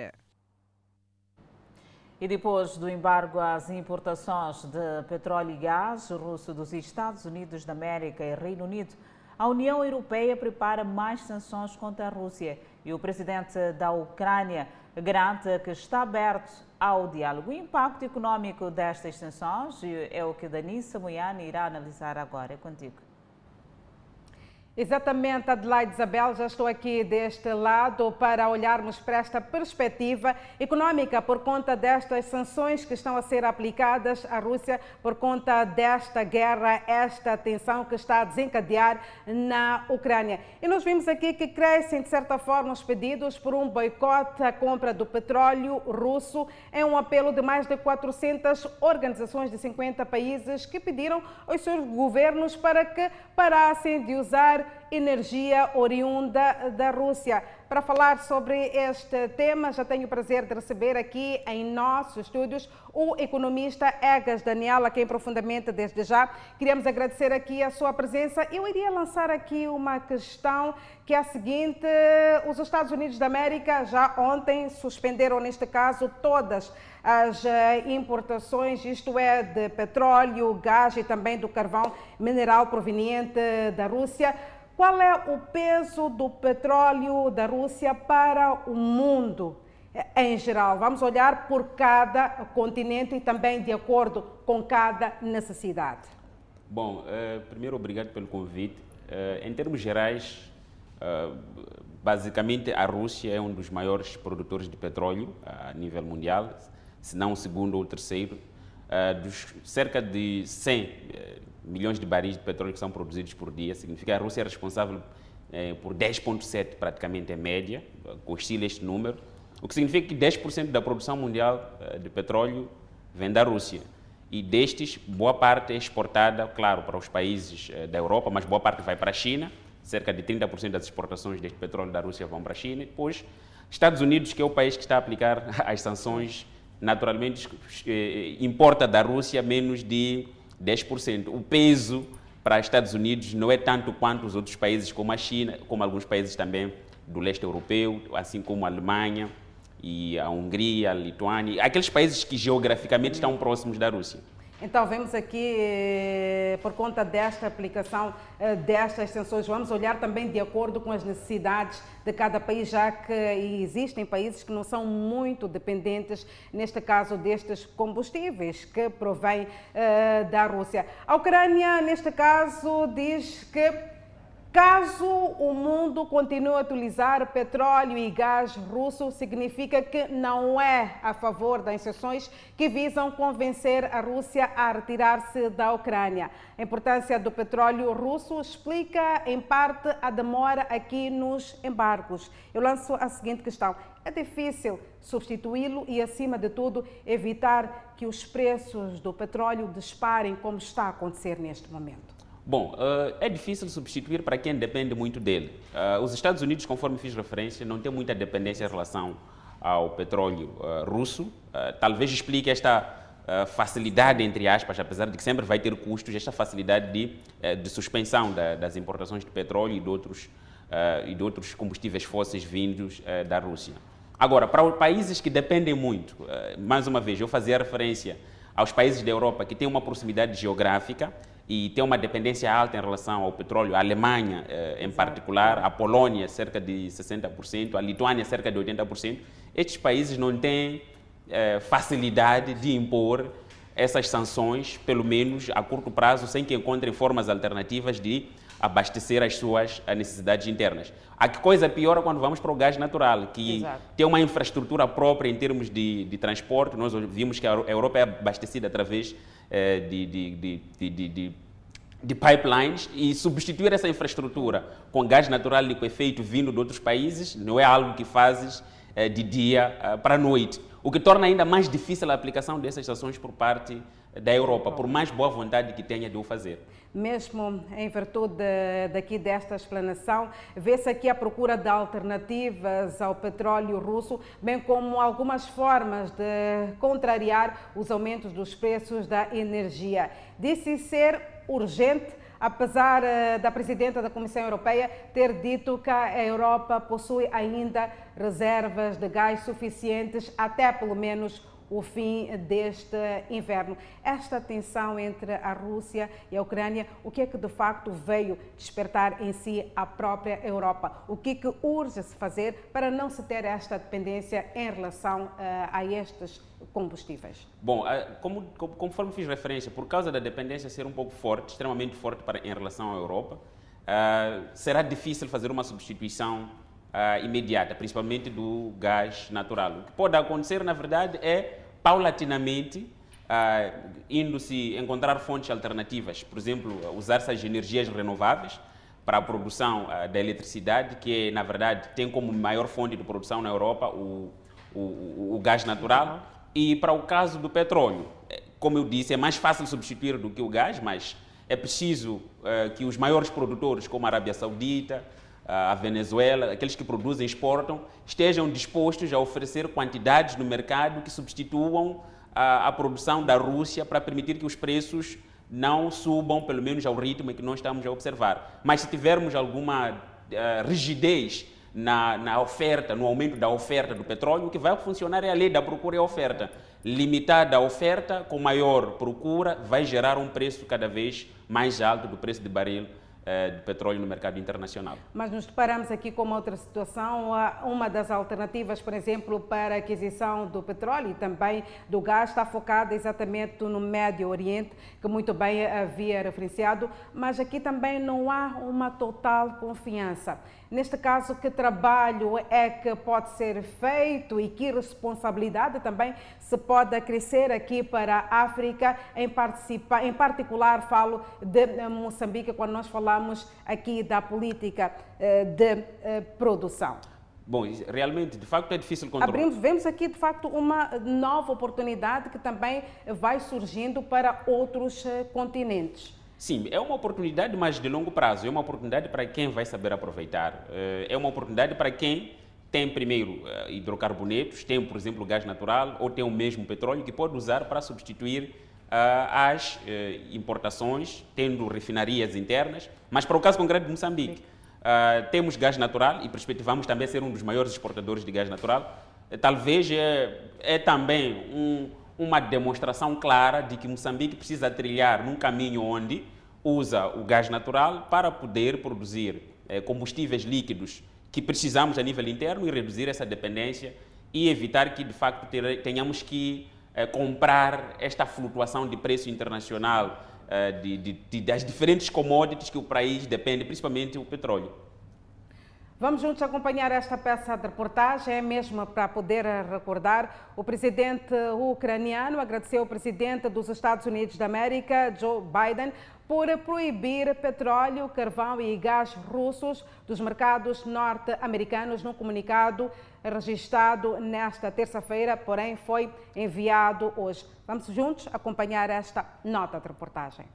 E depois do embargo às importações de petróleo e gás russo dos Estados Unidos da América e Reino Unido, a União Europeia prepara mais sanções contra a Rússia e o presidente da Ucrânia garante que está aberto ao diálogo. O impacto econômico destas sanções é o que Danissa Moiane irá analisar agora. É contigo. Exatamente, Adelaide Isabel, já estou aqui deste lado para olharmos para esta perspectiva econômica por conta destas sanções que estão a ser aplicadas à Rússia por conta desta guerra, esta tensão que está a desencadear na Ucrânia. E nós vimos aqui que crescem, de certa forma, os pedidos por um boicote à compra do petróleo russo. É um apelo de mais de 400 organizações de 50 países que pediram aos seus governos para que parassem de usar energia oriunda da Rússia. Para falar sobre este tema, já tenho o prazer de receber aqui em nossos estúdios o economista Egas Daniel, a quem profundamente desde já queríamos agradecer aqui a sua presença. Eu iria lançar aqui uma questão que é a seguinte: os Estados Unidos da América já ontem suspenderam, neste caso, todas as eh, importações, isto é, de petróleo, gás e também do carvão mineral proveniente da Rússia. Qual é o peso do petróleo da Rússia para o mundo em geral? Vamos olhar por cada continente e também de acordo com cada necessidade. Bom, eh, primeiro, obrigado pelo convite. Eh, em termos gerais, eh, basicamente a Rússia é um dos maiores produtores de petróleo a nível mundial, se não o segundo ou o terceiro. dos cerca de 100 milhões de baris de petróleo que são produzidos por dia, significa que a Rússia é responsável eh, por 10,7% praticamente em média, oscila este número, o que significa que 10% da produção mundial eh, de petróleo vem da Rússia. E destes, boa parte é exportada, claro, para os países eh, da Europa, mas boa parte vai para a China, cerca de 30% das exportações deste petróleo da Rússia vão para a China. E depois, Estados Unidos, que é o país que está a aplicar [LAUGHS] as sanções, naturalmente importa da Rússia menos de 10%. O peso para os Estados Unidos não é tanto quanto os outros países, como a China, como alguns países também do leste europeu, assim como a Alemanha e a Hungria, a Lituânia, aqueles países que geograficamente estão próximos da Rússia. Então, vemos aqui, eh, por conta desta aplicação eh, destas sanções, vamos olhar também de acordo com as necessidades de cada país, já que existem países que não são muito dependentes, neste caso, destes combustíveis que provêm eh, da Rússia. A Ucrânia, neste caso, diz que Caso o mundo continue a utilizar petróleo e gás russo, significa que não é a favor das sanções que visam convencer a Rússia a retirar-se da Ucrânia. A importância do petróleo russo explica, em parte, a demora aqui nos embargos. Eu lanço a seguinte questão: é difícil substituí-lo e, acima de tudo, evitar que os preços do petróleo disparem, como está a acontecer neste momento? Bom, uh, é difícil substituir para quem depende muito dele. Uh, os Estados Unidos, conforme fiz referência, não tem muita dependência em relação ao petróleo uh, russo. talvez explique esta facilidade, entre aspas, apesar de que sempre vai ter custos, esta facilidade de, de suspensão da, das importações de petróleo e de outros, e de outros combustíveis fósseis vindos da Rússia. Agora, para países que dependem muito, mais uma vez, eu fazia referência aos países da Europa que têm uma proximidade geográfica, e tem uma dependência alta em relação ao petróleo. A Alemanha, eh, em particular, a Polônia, cerca de 60%, a Lituânia, cerca de 80%. Estes países não têm eh, facilidade de impor essas sanções, pelo menos a curto prazo, sem que encontrem formas alternativas de abastecer as suas necessidades internas. A que coisa piora quando vamos para o gás natural, que Exato. tem uma infraestrutura própria em termos de, de transporte. Nós vimos que a Europa é abastecida através eh, de, de, de, de, pipelines e substituir essa infraestrutura com gás natural liquefeito vindo de outros países não é algo que fazes eh, de dia eh, para a noite. O que torna ainda mais difícil a aplicação dessas sanções por parte da Europa, por mais boa vontade que tenha de o fazer. Mesmo em virtude de, daqui desta explanação, vê-se aqui a procura de alternativas ao petróleo russo, bem como algumas formas de contrariar os aumentos dos preços da energia. Disse ser urgente apesar eh, da presidenta da Comissão Europeia ter dito que a Europa possui ainda reservas de gás suficientes até pelo menos o fim deste inverno. Esta tensão entre a Rússia e a Ucrânia, o que é que de facto veio despertar em si a própria Europa? O que é que urge-se fazer para não se ter esta dependência em relação uh, a estes combustíveis? Bom, uh, como, conforme fiz referência, por causa da dependência ser um pouco forte, extremamente forte para, em relação à Europa, uh, será difícil fazer uma substituição uh, imediata, principalmente do gás natural. O que pode acontecer, na verdade, é paulatinamente uh, indo-se encontrar fontes alternativas, por exemplo, usar essas energias renováveis para a produção uh, da eletricidade, que na verdade tem como maior fonte de produção na Europa o, o, o gás natural. E para o caso do petróleo, eh, como eu disse, é mais fácil substituir do que o gás, mas é preciso uh, que os maiores produtores, como a Arábia Saudita, a Venezuela, aqueles que produzem e exportam, estejam dispostos a oferecer quantidades no mercado que substituam a, a produção da Rússia para permitir que os preços não subam, pelo menos ao ritmo que nós estamos a observar. Mas se tivermos alguma uh, rigidez na, na, oferta, no aumento da oferta do petróleo, o que vai funcionar é a lei da procura e oferta. Limitada a oferta, com maior procura, vai gerar um preço cada vez mais alto do preço de barril de petróleo no mercado internacional. Mas nos deparamos aqui com uma outra situação. Uma das alternativas, por exemplo, para a aquisição do petróleo e também do gás está focada exatamente no Médio Oriente, que muito bem havia referenciado, mas aqui também não há uma total confiança. Neste caso, que trabalho é que pode ser feito e que responsabilidade também se pode acrescer aqui para a África, em, participa, em particular falo de Moçambique, quando nós falamos aqui da política eh, de eh, produção. Bom, realmente, de facto, é difícil controlar. Abrimos, vemos aqui, de facto, uma nova oportunidade que também vai surgindo para outros eh, continentes. Sim, é uma oportunidade, mas de longo prazo. É uma oportunidade para quem vai saber aproveitar. Eh, é uma oportunidade para quem tem, primeiro, eh, hidrocarbonetos, tem, por exemplo, gás natural ou tem o mesmo petróleo que pode usar para substituir eh, as importações, tendo refinarias internas. Mas para o caso concreto de Moçambique, temos gás natural e perspectivamos também ser um dos maiores exportadores de gás natural. Talvez é, é também um uma demonstração clara de que Moçambique precisa trilhar num caminho onde usa o gás natural para poder produzir eh, combustíveis líquidos que precisamos a nível interno e reduzir essa dependência e evitar que, de facto, tenhamos que eh, comprar esta flutuação de preço internacional uh, de, de, de, das diferentes commodities que o país depende, principalmente o petróleo. Vamos juntos acompanhar esta peça de reportagem, é mesmo para poder recordar. O presidente ucraniano agradeceu ao presidente dos Estados Unidos da América, Joe Biden, por proibir petróleo, carvão e gás russos dos mercados norte-americanos num comunicado registrado nesta terça-feira, porém foi enviado hoje. Vamos juntos acompanhar esta nota de reportagem.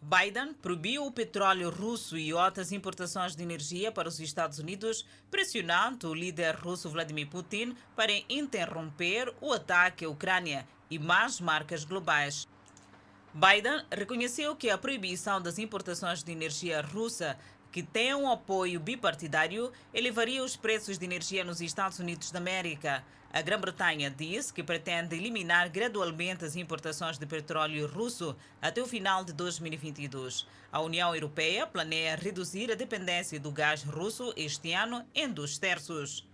Biden proibiu o petróleo russo e outras importações de energia para os Estados Unidos, pressionando o líder russo Vladimir Putin para interromper o ataque à Ucrânia e mais marcas globais. Biden reconheceu que a proibição das importações de energia russa, que tem um apoio bipartidário, elevaria os preços de energia nos Estados Unidos da América. A Grã-Bretanha diz que pretende eliminar gradualmente as importações de petróleo russo até o final de 2022. A União Europeia planeia reduzir a dependência do gás russo este ano em dois terços.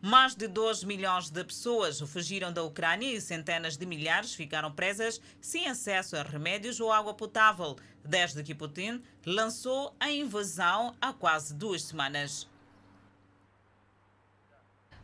Mais de 2 milhões de pessoas fugiram da Ucrânia e centenas de milhares ficaram presas sem acesso a remédios ou água potável, desde que Putin lançou a invasão há quase duas semanas.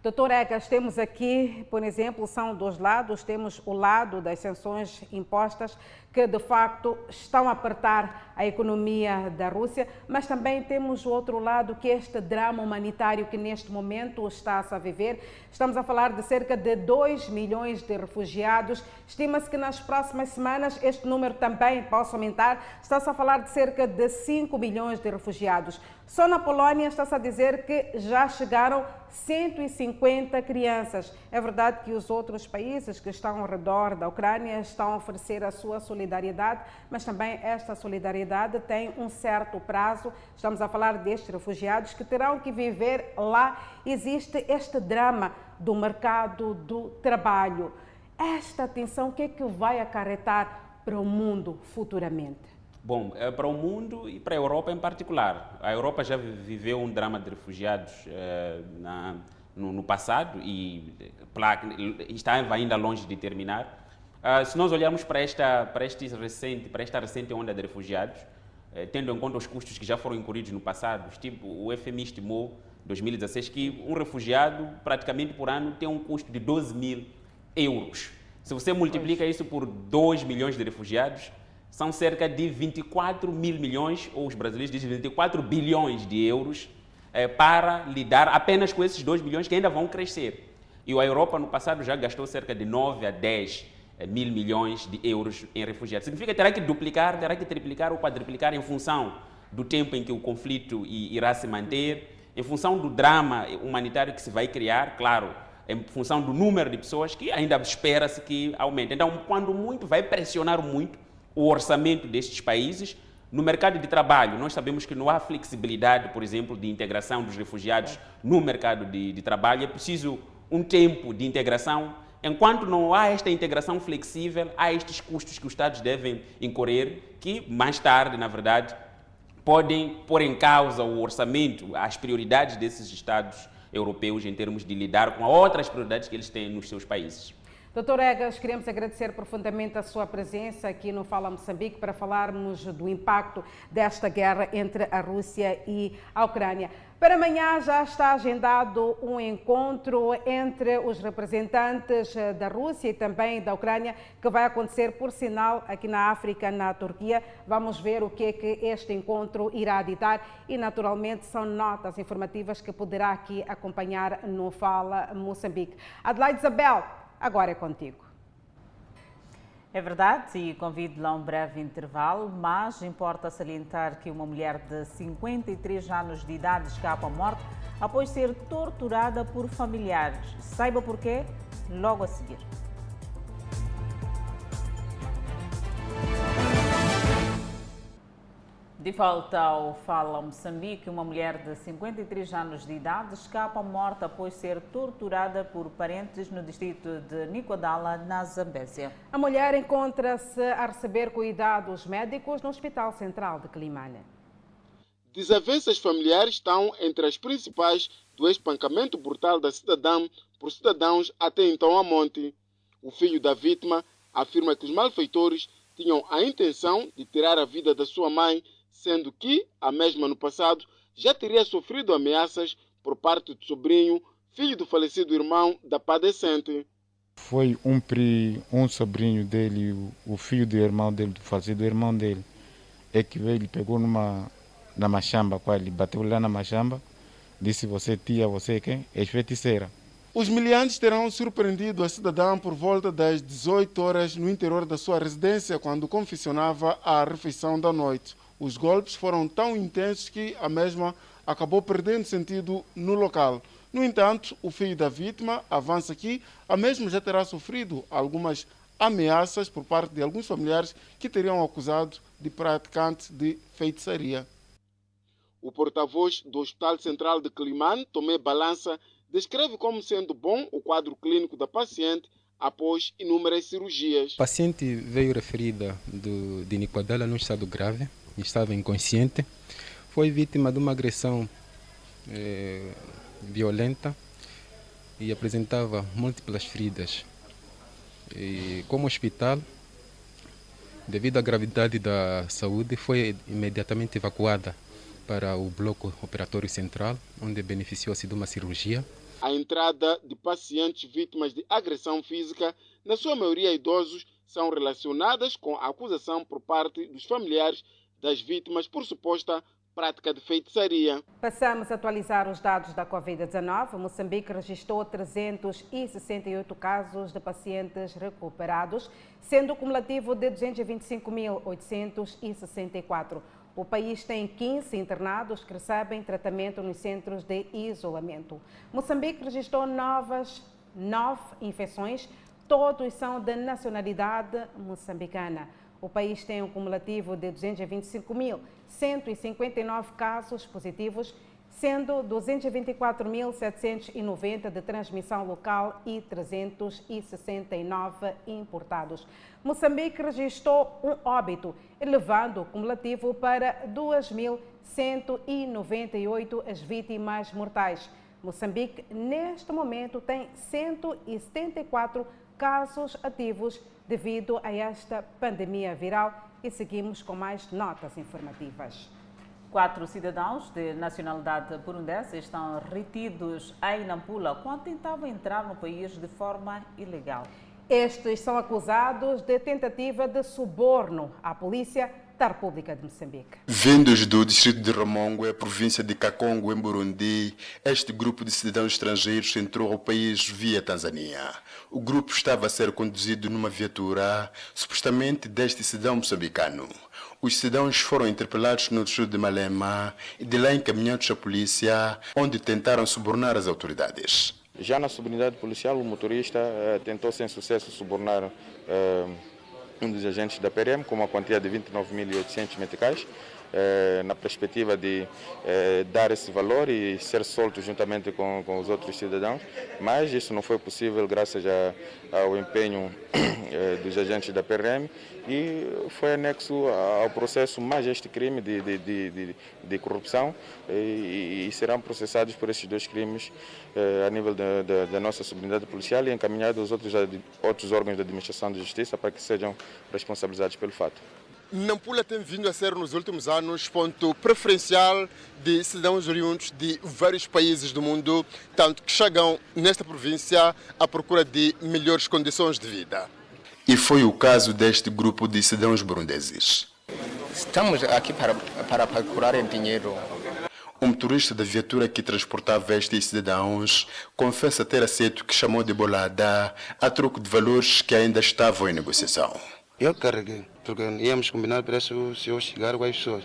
Doutor Egas, temos aqui, por exemplo, são dois lados. Temos o lado das sanções impostas, que de facto estão a apertar a economia da Rússia, mas também temos o outro lado, que é este drama humanitário que neste momento está-se a viver. Estamos a falar de cerca de 2 milhões de refugiados. Estima-se que nas próximas semanas este número também possa aumentar. Está-se a falar de cerca de 5 milhões de refugiados. Só na Polónia está-se a dizer que já chegaram 150 crianças. É verdade que os outros países que estão ao redor da Ucrânia estão a oferecer a sua solidariedade, mas também esta solidariedade tem um certo prazo. Estamos a falar destes refugiados que terão que viver lá. Existe este drama do mercado do trabalho. Esta tensão, o que é que vai acarretar para o mundo futuramente? Bom, é para o mundo e para a Europa em particular. A Europa já viveu um drama de refugiados eh, na, no, no, passado e está ainda longe de terminar. Uh, se nós olharmos para esta, para, este recente, para esta recente onda de refugiados, eh, tendo em conta os custos que já foram incurridos no passado, tipo, o FMI estimou, em 2016, que um refugiado, praticamente por ano, tem um custo de 12 mil euros. Se você multiplica isso por 2 milhões de refugiados, são cerca de 24 mil milhões, ou os brasileiros dizem 24 bilhões de euros, eh, para lidar apenas com esses 2 bilhões que ainda vão crescer. E a Europa, no passado, já gastou cerca de 9 a 10 eh, mil milhões de euros em refugiados. Significa que terá que duplicar, terá que triplicar ou quadriplicar em função do tempo em que o conflito irá se manter, em função do drama humanitário que se vai criar, claro, em função do número de pessoas que ainda espera-se que aumente. Então, quando muito, vai pressionar muito o orçamento destes países. No mercado de trabalho, nós sabemos que não há flexibilidade, por exemplo, de integração dos refugiados no mercado de, de trabalho. É preciso um tempo de integração. Enquanto não há esta integração flexível, há estes custos que os Estados devem incorrer, que mais tarde, na verdade, podem pôr em causa o orçamento, as prioridades desses Estados europeus em termos de lidar com outras prioridades que eles têm nos seus países. Doutor Egas, queremos agradecer profundamente a sua presença aqui no Fala Moçambique para falarmos do impacto desta guerra entre a Rússia e a Ucrânia. Para amanhã já está agendado um encontro entre os representantes da Rússia e também da Ucrânia, que vai acontecer, por sinal, aqui na África, na Turquia. Vamos ver o que é que este encontro irá ditar e, naturalmente, são notas informativas que poderá aqui acompanhar no Fala Moçambique. Adelaide Isabel, Agora é contigo. É verdade, e convido-lhe a um breve intervalo, mas importa salientar que uma mulher de 53 anos de idade escapa à morte após ser torturada por familiares. Saiba porquê logo a seguir. De volta ao Fala Moçambique, uma mulher de 53 anos de idade escapa à morte após ser torturada por parentes no distrito de Nicodala, na Zambésia. A mulher encontra-se a receber cuidados médicos no Hospital Central de Climane. Desavenças familiares estão entre as principais do espancamento brutal da cidadã por cidadãos até então a monte. O filho da vítima afirma que os malfeitores tinham a intenção de tirar a vida da sua mãe, sendo que a mesma no passado já teria sofrido ameaças por parte do sobrinho, filho do falecido irmão da padecente. Foi um, pri, um sobrinho dele, o, o filho do irmão dele, do falecido irmão dele, é que veio, ele pegou numa, na machamba com ele, bateu lá na machamba, disse você tia, você quem? És feiticeira. Os miliantes terão surpreendido a cidadã por volta das 18 horas no interior da sua residência, quando confeccionava a refeição da noite. Os golpes foram tão intensos que a mesma acabou perdendo sentido no local. No entanto, o filho da vítima avança que a mesma já terá sofrido algumas ameaças por parte de alguns familiares que teriam acusado de praticante de feitiçaria. O porta-voz do Hospital Central de Climane, Tomé Balança, descreve como sendo bom o quadro clínico da paciente após inúmeras cirurgias. A paciente veio referida do, de Nicoadela num estado grave, estava inconsciente, foi vítima de uma agressão eh, violenta e apresentava múltiplas feridas. E, como hospital, devido à gravidade da saúde, foi imediatamente evacuada para o bloco operatório central, onde beneficiou-se de uma cirurgia. A entrada de pacientes vítimas de agressão física, na sua maioria idosos, são relacionadas com a acusação por parte dos familiares das vítimas por suposta prática de feitiçaria. Passamos a atualizar os dados da Covid-19. Moçambique registrou 368 casos de pacientes recuperados, sendo o cumulativo de 225.864. O país tem 15 internados que recebem tratamento nos centros de isolamento. Moçambique registrou novas nove infecções, todos são de nacionalidade moçambicana. O país tem um cumulativo de 225.159 casos positivos, sendo 224.790 de transmissão local e 369 importados. Moçambique registrou um óbito, elevando o cumulativo para 2.198 as vítimas mortais. Moçambique, neste momento, tem 174 casos ativos devido a esta pandemia viral e seguimos com mais notas informativas. Quatro cidadãos de nacionalidade burundesa estão retidos em Nampula quando tentavam entrar no país de forma ilegal. Estes são acusados de tentativa de suborno à polícia da República de Moçambique. Vindos do distrito de Ramongo, a província de Kakongo, em Burundi, este grupo de cidadãos estrangeiros entrou ao país via Tanzânia. O grupo estava a ser conduzido numa viatura, supostamente deste cidadão moçambicano. Os cidadãos foram interpelados no distrito de Malema e de lá encaminhados à polícia, onde tentaram subornar as autoridades. Já na subunidade policial, o motorista eh, tentou sem sucesso subornar eh, um dos agentes da PRM com uma quantia de 29.800 meticais, eh, na perspectiva de eh, dar esse valor e ser solto juntamente com, com os outros cidadãos, mas isso não foi possível graças a, ao empenho [COUGHS] eh, dos agentes da PRM e foi anexo ao processo mais este crime de, de, de, de corrupção e, e, serão processados por esses dois crimes a nível da, da, da nossa subunidade policial e encaminhados aos outros, outros órgãos da administração de justiça para que sejam responsabilizados pelo fato. Nampula tem vindo a ser nos últimos anos ponto preferencial de cidadãos oriundos de vários países do mundo, tanto que chegam nesta província à procura de melhores condições de vida. E foi o caso deste grupo de cidadãos burundeses. Estamos aqui para, para procurar dinheiro. Um motorista da viatura que transportava estes cidadãos confessa ter aceito que chamou de bolada a troco de valores que ainda estavam em negociação. Eu carreguei, porque íamos combinar para se eu chegar com as pessoas.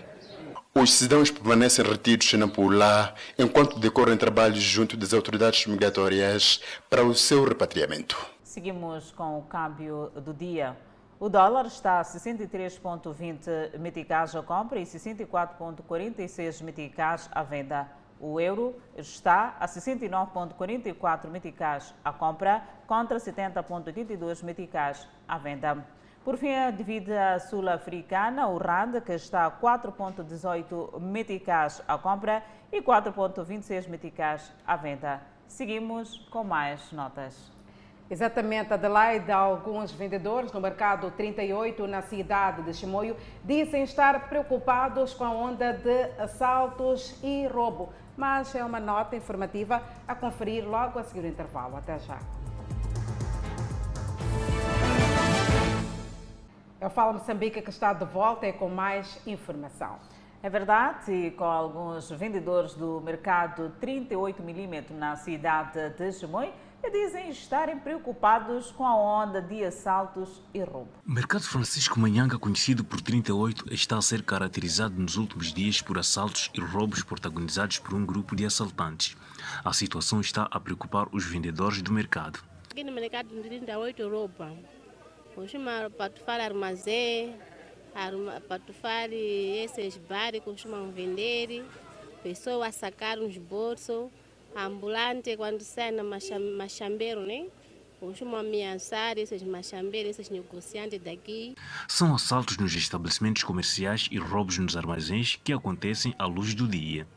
Os cidadãos permanecem retidos em Nampula enquanto decorrem trabalhos junto das autoridades migratórias para o seu repatriamento. Seguimos com o câmbio do dia. O dólar está a 63,20 meticais à compra e 64,46 meticais à venda. O euro está a 69,44 meticais à compra contra 70,82 meticais à venda. Por fim, a divisa sul-africana, o RAND, que está a 4,18 meticais à compra e 4,26 meticais à venda. Seguimos com mais notas. Exatamente, Adelaide, alguns vendedores no mercado 38 na cidade de Chimoio dizem estar preocupados com a onda de assaltos e roubo, mas é uma nota informativa a conferir logo a seguir o intervalo. Até já. Eu falo Moçambique que está de volta e com mais informação. É verdade, e com alguns vendedores do mercado 38mm na cidade de Chimoio, dizem estarem preocupados com a onda de assaltos e roubo. O mercado Francisco Manhanga, conhecido por 38, está a ser caracterizado nos últimos dias por assaltos e roubos protagonizados por um grupo de assaltantes. A situação está a preocupar os vendedores do mercado. Aqui no mercado 38 rouba. Costuma patufar armazém, patufar esses bares costumam vender, pessoas sacar os bolsos ambulante quando sai na machambeiro, né? Costumam ameaçar esses machambeiros, esses negociantes daqui. São assaltos nos estabelecimentos comerciais e roubos nos armazéns que acontecem à luz do dia.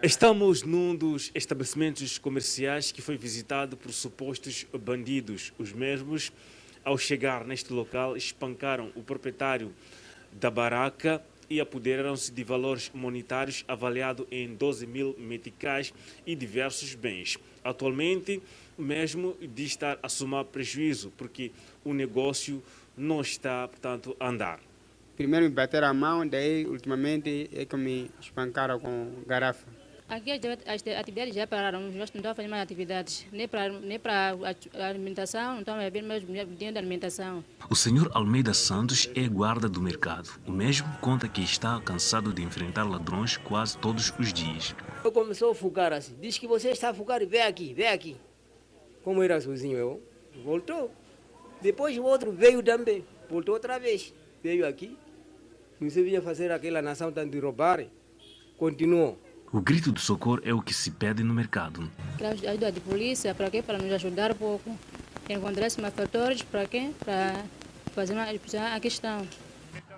Estamos num dos estabelecimentos comerciais que foi visitado por supostos bandidos. Os mesmos, ao chegar neste local, espancaram o proprietário da baraca e apoderaram-se de valores monetários avaliados em 12 mil meticais e diversos bens. Atualmente, mesmo de estar a somar prejuízo, porque o negócio não está, portanto, a andar. Primeiro me bateram a mão, daí, ultimamente, é que me espancaram com garrafa. Aqui as atividades já pararam, nós não estamos fazendo mais atividades, nem para, nem para a alimentação, não estamos bebendo mais dinheiro da alimentação. O senhor Almeida Santos é guarda do mercado. O mesmo conta que está cansado de enfrentar ladrões quase todos os dias. Eu começou a fugar assim, diz que você está a fugar, vem aqui, vem aqui. Como era sozinho eu, voltou. Depois o outro veio também, voltou outra vez, veio aqui. Não se vinha fazer aquela nação tanto de roubar, continuou. O grito de socorro é o que se pede no mercado. Ajuda de polícia, para quê? Para nos ajudar um pouco. Encontrar-se fatores, para quê? Para fazer uma, a questão.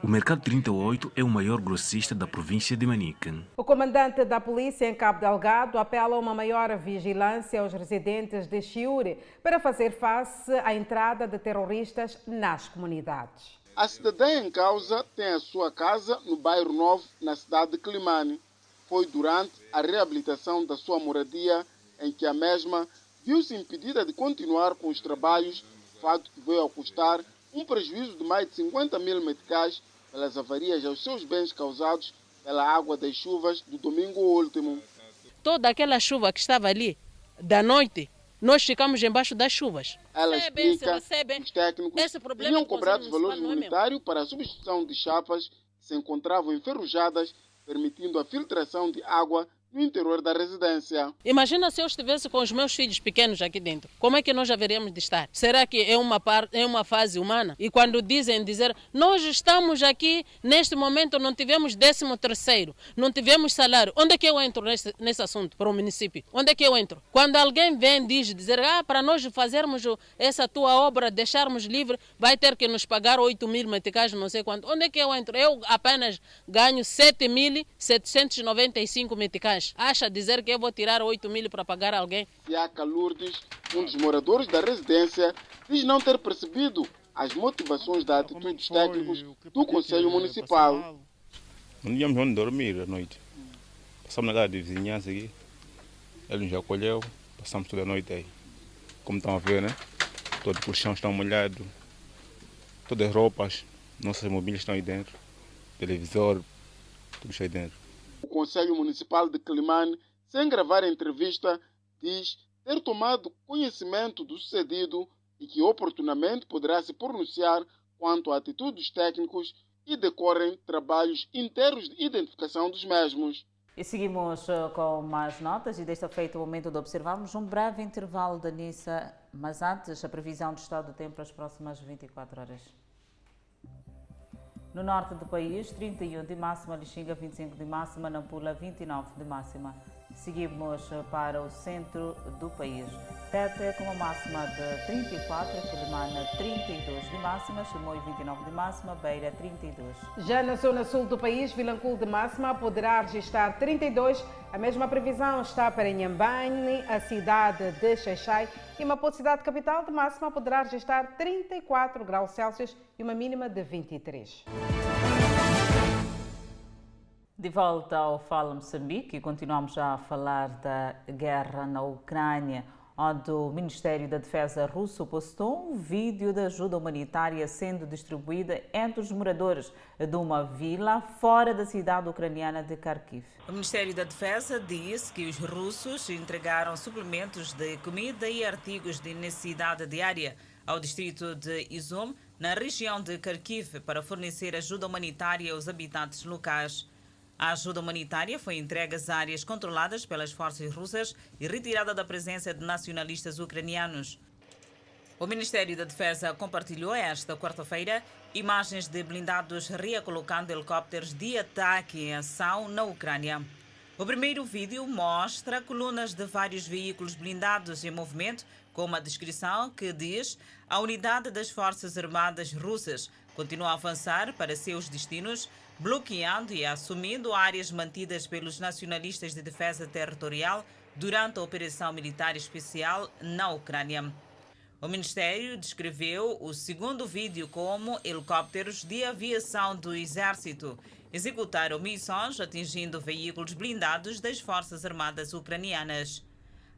O Mercado 38 é o maior grossista da província de Manica. O comandante da polícia em Cabo Delgado apela a uma maior vigilância aos residentes de Chiure para fazer face à entrada de terroristas nas comunidades. A cidadã em causa tem a sua casa no bairro Novo, na cidade de Climane foi durante a reabilitação da sua moradia em que a mesma viu-se impedida de continuar com os trabalhos, fato que veio a custar um prejuízo de mais de 50 mil meticais pelas avarias aos seus bens causados pela água das chuvas do domingo último. Toda aquela chuva que estava ali, da noite, nós ficamos embaixo das chuvas. Ela explica que os técnicos Esse tinham cobrado valores é monetários para a substituição de chapas que se encontravam enferrujadas permitindo a filtração de água no interior da residência. Imagina se eu estivesse com os meus filhos pequenos aqui dentro. Como é que nós haveríamos de estar? Será que é uma, par, é uma fase humana? E quando dizem dizer, nós estamos aqui, neste momento não tivemos décimo terceiro, não tivemos salário. Onde é que eu entro nesse, nesse assunto para o município? Onde é que eu entro? Quando alguém vem diz dizer, ah, para nós fazermos essa tua obra, deixarmos livre, vai ter que nos pagar 8 mil meticais, não sei quanto. Onde é que eu entro? Eu apenas ganho 7.795 meticais acha dizer que eu vou tirar 8 mil para pagar alguém? Fiaca Lourdes, um dos moradores da residência, diz não ter percebido as motivações da atitude dos técnicos do Conselho Municipal. Não tínhamos onde dormir à noite. Passamos na casa de vizinhança aqui. Ele nos acolheu, passamos toda a noite aí. Como estão a ver, né? Todos os colchões estão molhados, todas as roupas, nossas mobílias estão aí dentro, televisor, tudo está aí dentro. O Conselho Municipal de Climane, sem gravar a entrevista, diz ter tomado conhecimento do sucedido e que oportunamente poderá se pronunciar quanto à atitude dos técnicos e decorrem trabalhos inteiros de identificação dos mesmos. E seguimos eh, com mais notas e desta feita o momento de observarmos um breve intervalo da Nissa, mas antes a previsão do estado do tempo para as próximas 24 horas. No norte do país, 31 de máxima, Lixinga 25 de máxima, Nampula 29 de máxima. Seguimos para o centro do país. Tete com uma máxima de 34, Quilimana 32 de máxima, Chimoio 29 de máxima, Beira 32. Já na zona sul do país, Vilanculo de máxima poderá registrar 32. A mesma previsão está para Inhambane, a cidade de Xaixai e Maputo, cidade capital de máxima, poderá registrar 34 graus Celsius e uma mínima de 23. De volta ao Fala Moçambique, continuamos já a falar da guerra na Ucrânia onde o Ministério da Defesa russo postou um vídeo de ajuda humanitária sendo distribuída entre os moradores de uma vila fora da cidade ucraniana de Kharkiv. O Ministério da Defesa disse que os russos entregaram suplementos de comida e artigos de necessidade diária ao distrito de Izum, na região de Kharkiv, para fornecer ajuda humanitária aos habitantes locais. A ajuda humanitária foi entregue às áreas controladas pelas forças russas e retirada da presença de nacionalistas ucranianos. O Ministério da Defesa compartilhou esta quarta-feira imagens de blindados recolocando helicópteros de ataque em ação na Ucrânia. O primeiro vídeo mostra colunas de vários veículos blindados em movimento, com uma descrição que diz a unidade das Forças Armadas Russas continua a avançar para seus destinos bloqueando e assumindo áreas mantidas pelos nacionalistas de defesa territorial durante a operação militar especial na Ucrânia. O Ministério descreveu o segundo vídeo como helicópteros de aviação do Exército executaram missões atingindo veículos blindados das Forças Armadas Ucranianas.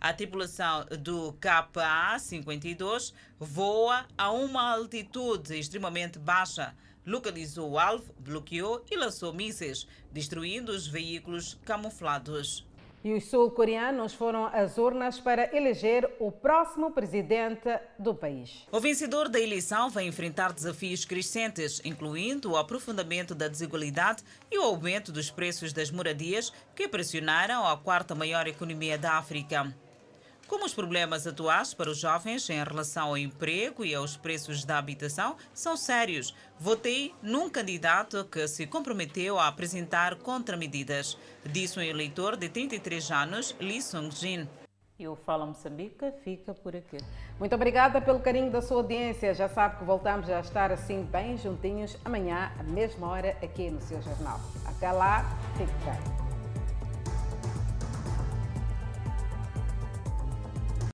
A tripulação do KA-52 voa a uma altitude extremamente baixa, localizou o alvo, bloqueou e lançou mísseis, destruindo os veículos camuflados. E os sul-coreanos foram às urnas para eleger o próximo presidente do país. O vencedor da eleição vai enfrentar desafios crescentes, incluindo o aprofundamento da desigualdade e o aumento dos preços das moradias, que pressionaram a quarta maior economia da África. Como os problemas atuais para os jovens em relação ao emprego e aos preços da habitação são sérios, votei num candidato que se comprometeu a apresentar contramedidas, disse um eleitor de 33 anos, Lee Sung-jin. E o Fala Moçambique fica por aqui. Muito obrigada pelo carinho da sua audiência. Já sabe que voltamos a estar assim bem juntinhos amanhã, à mesma hora, aqui no seu jornal. Até lá, fique bem.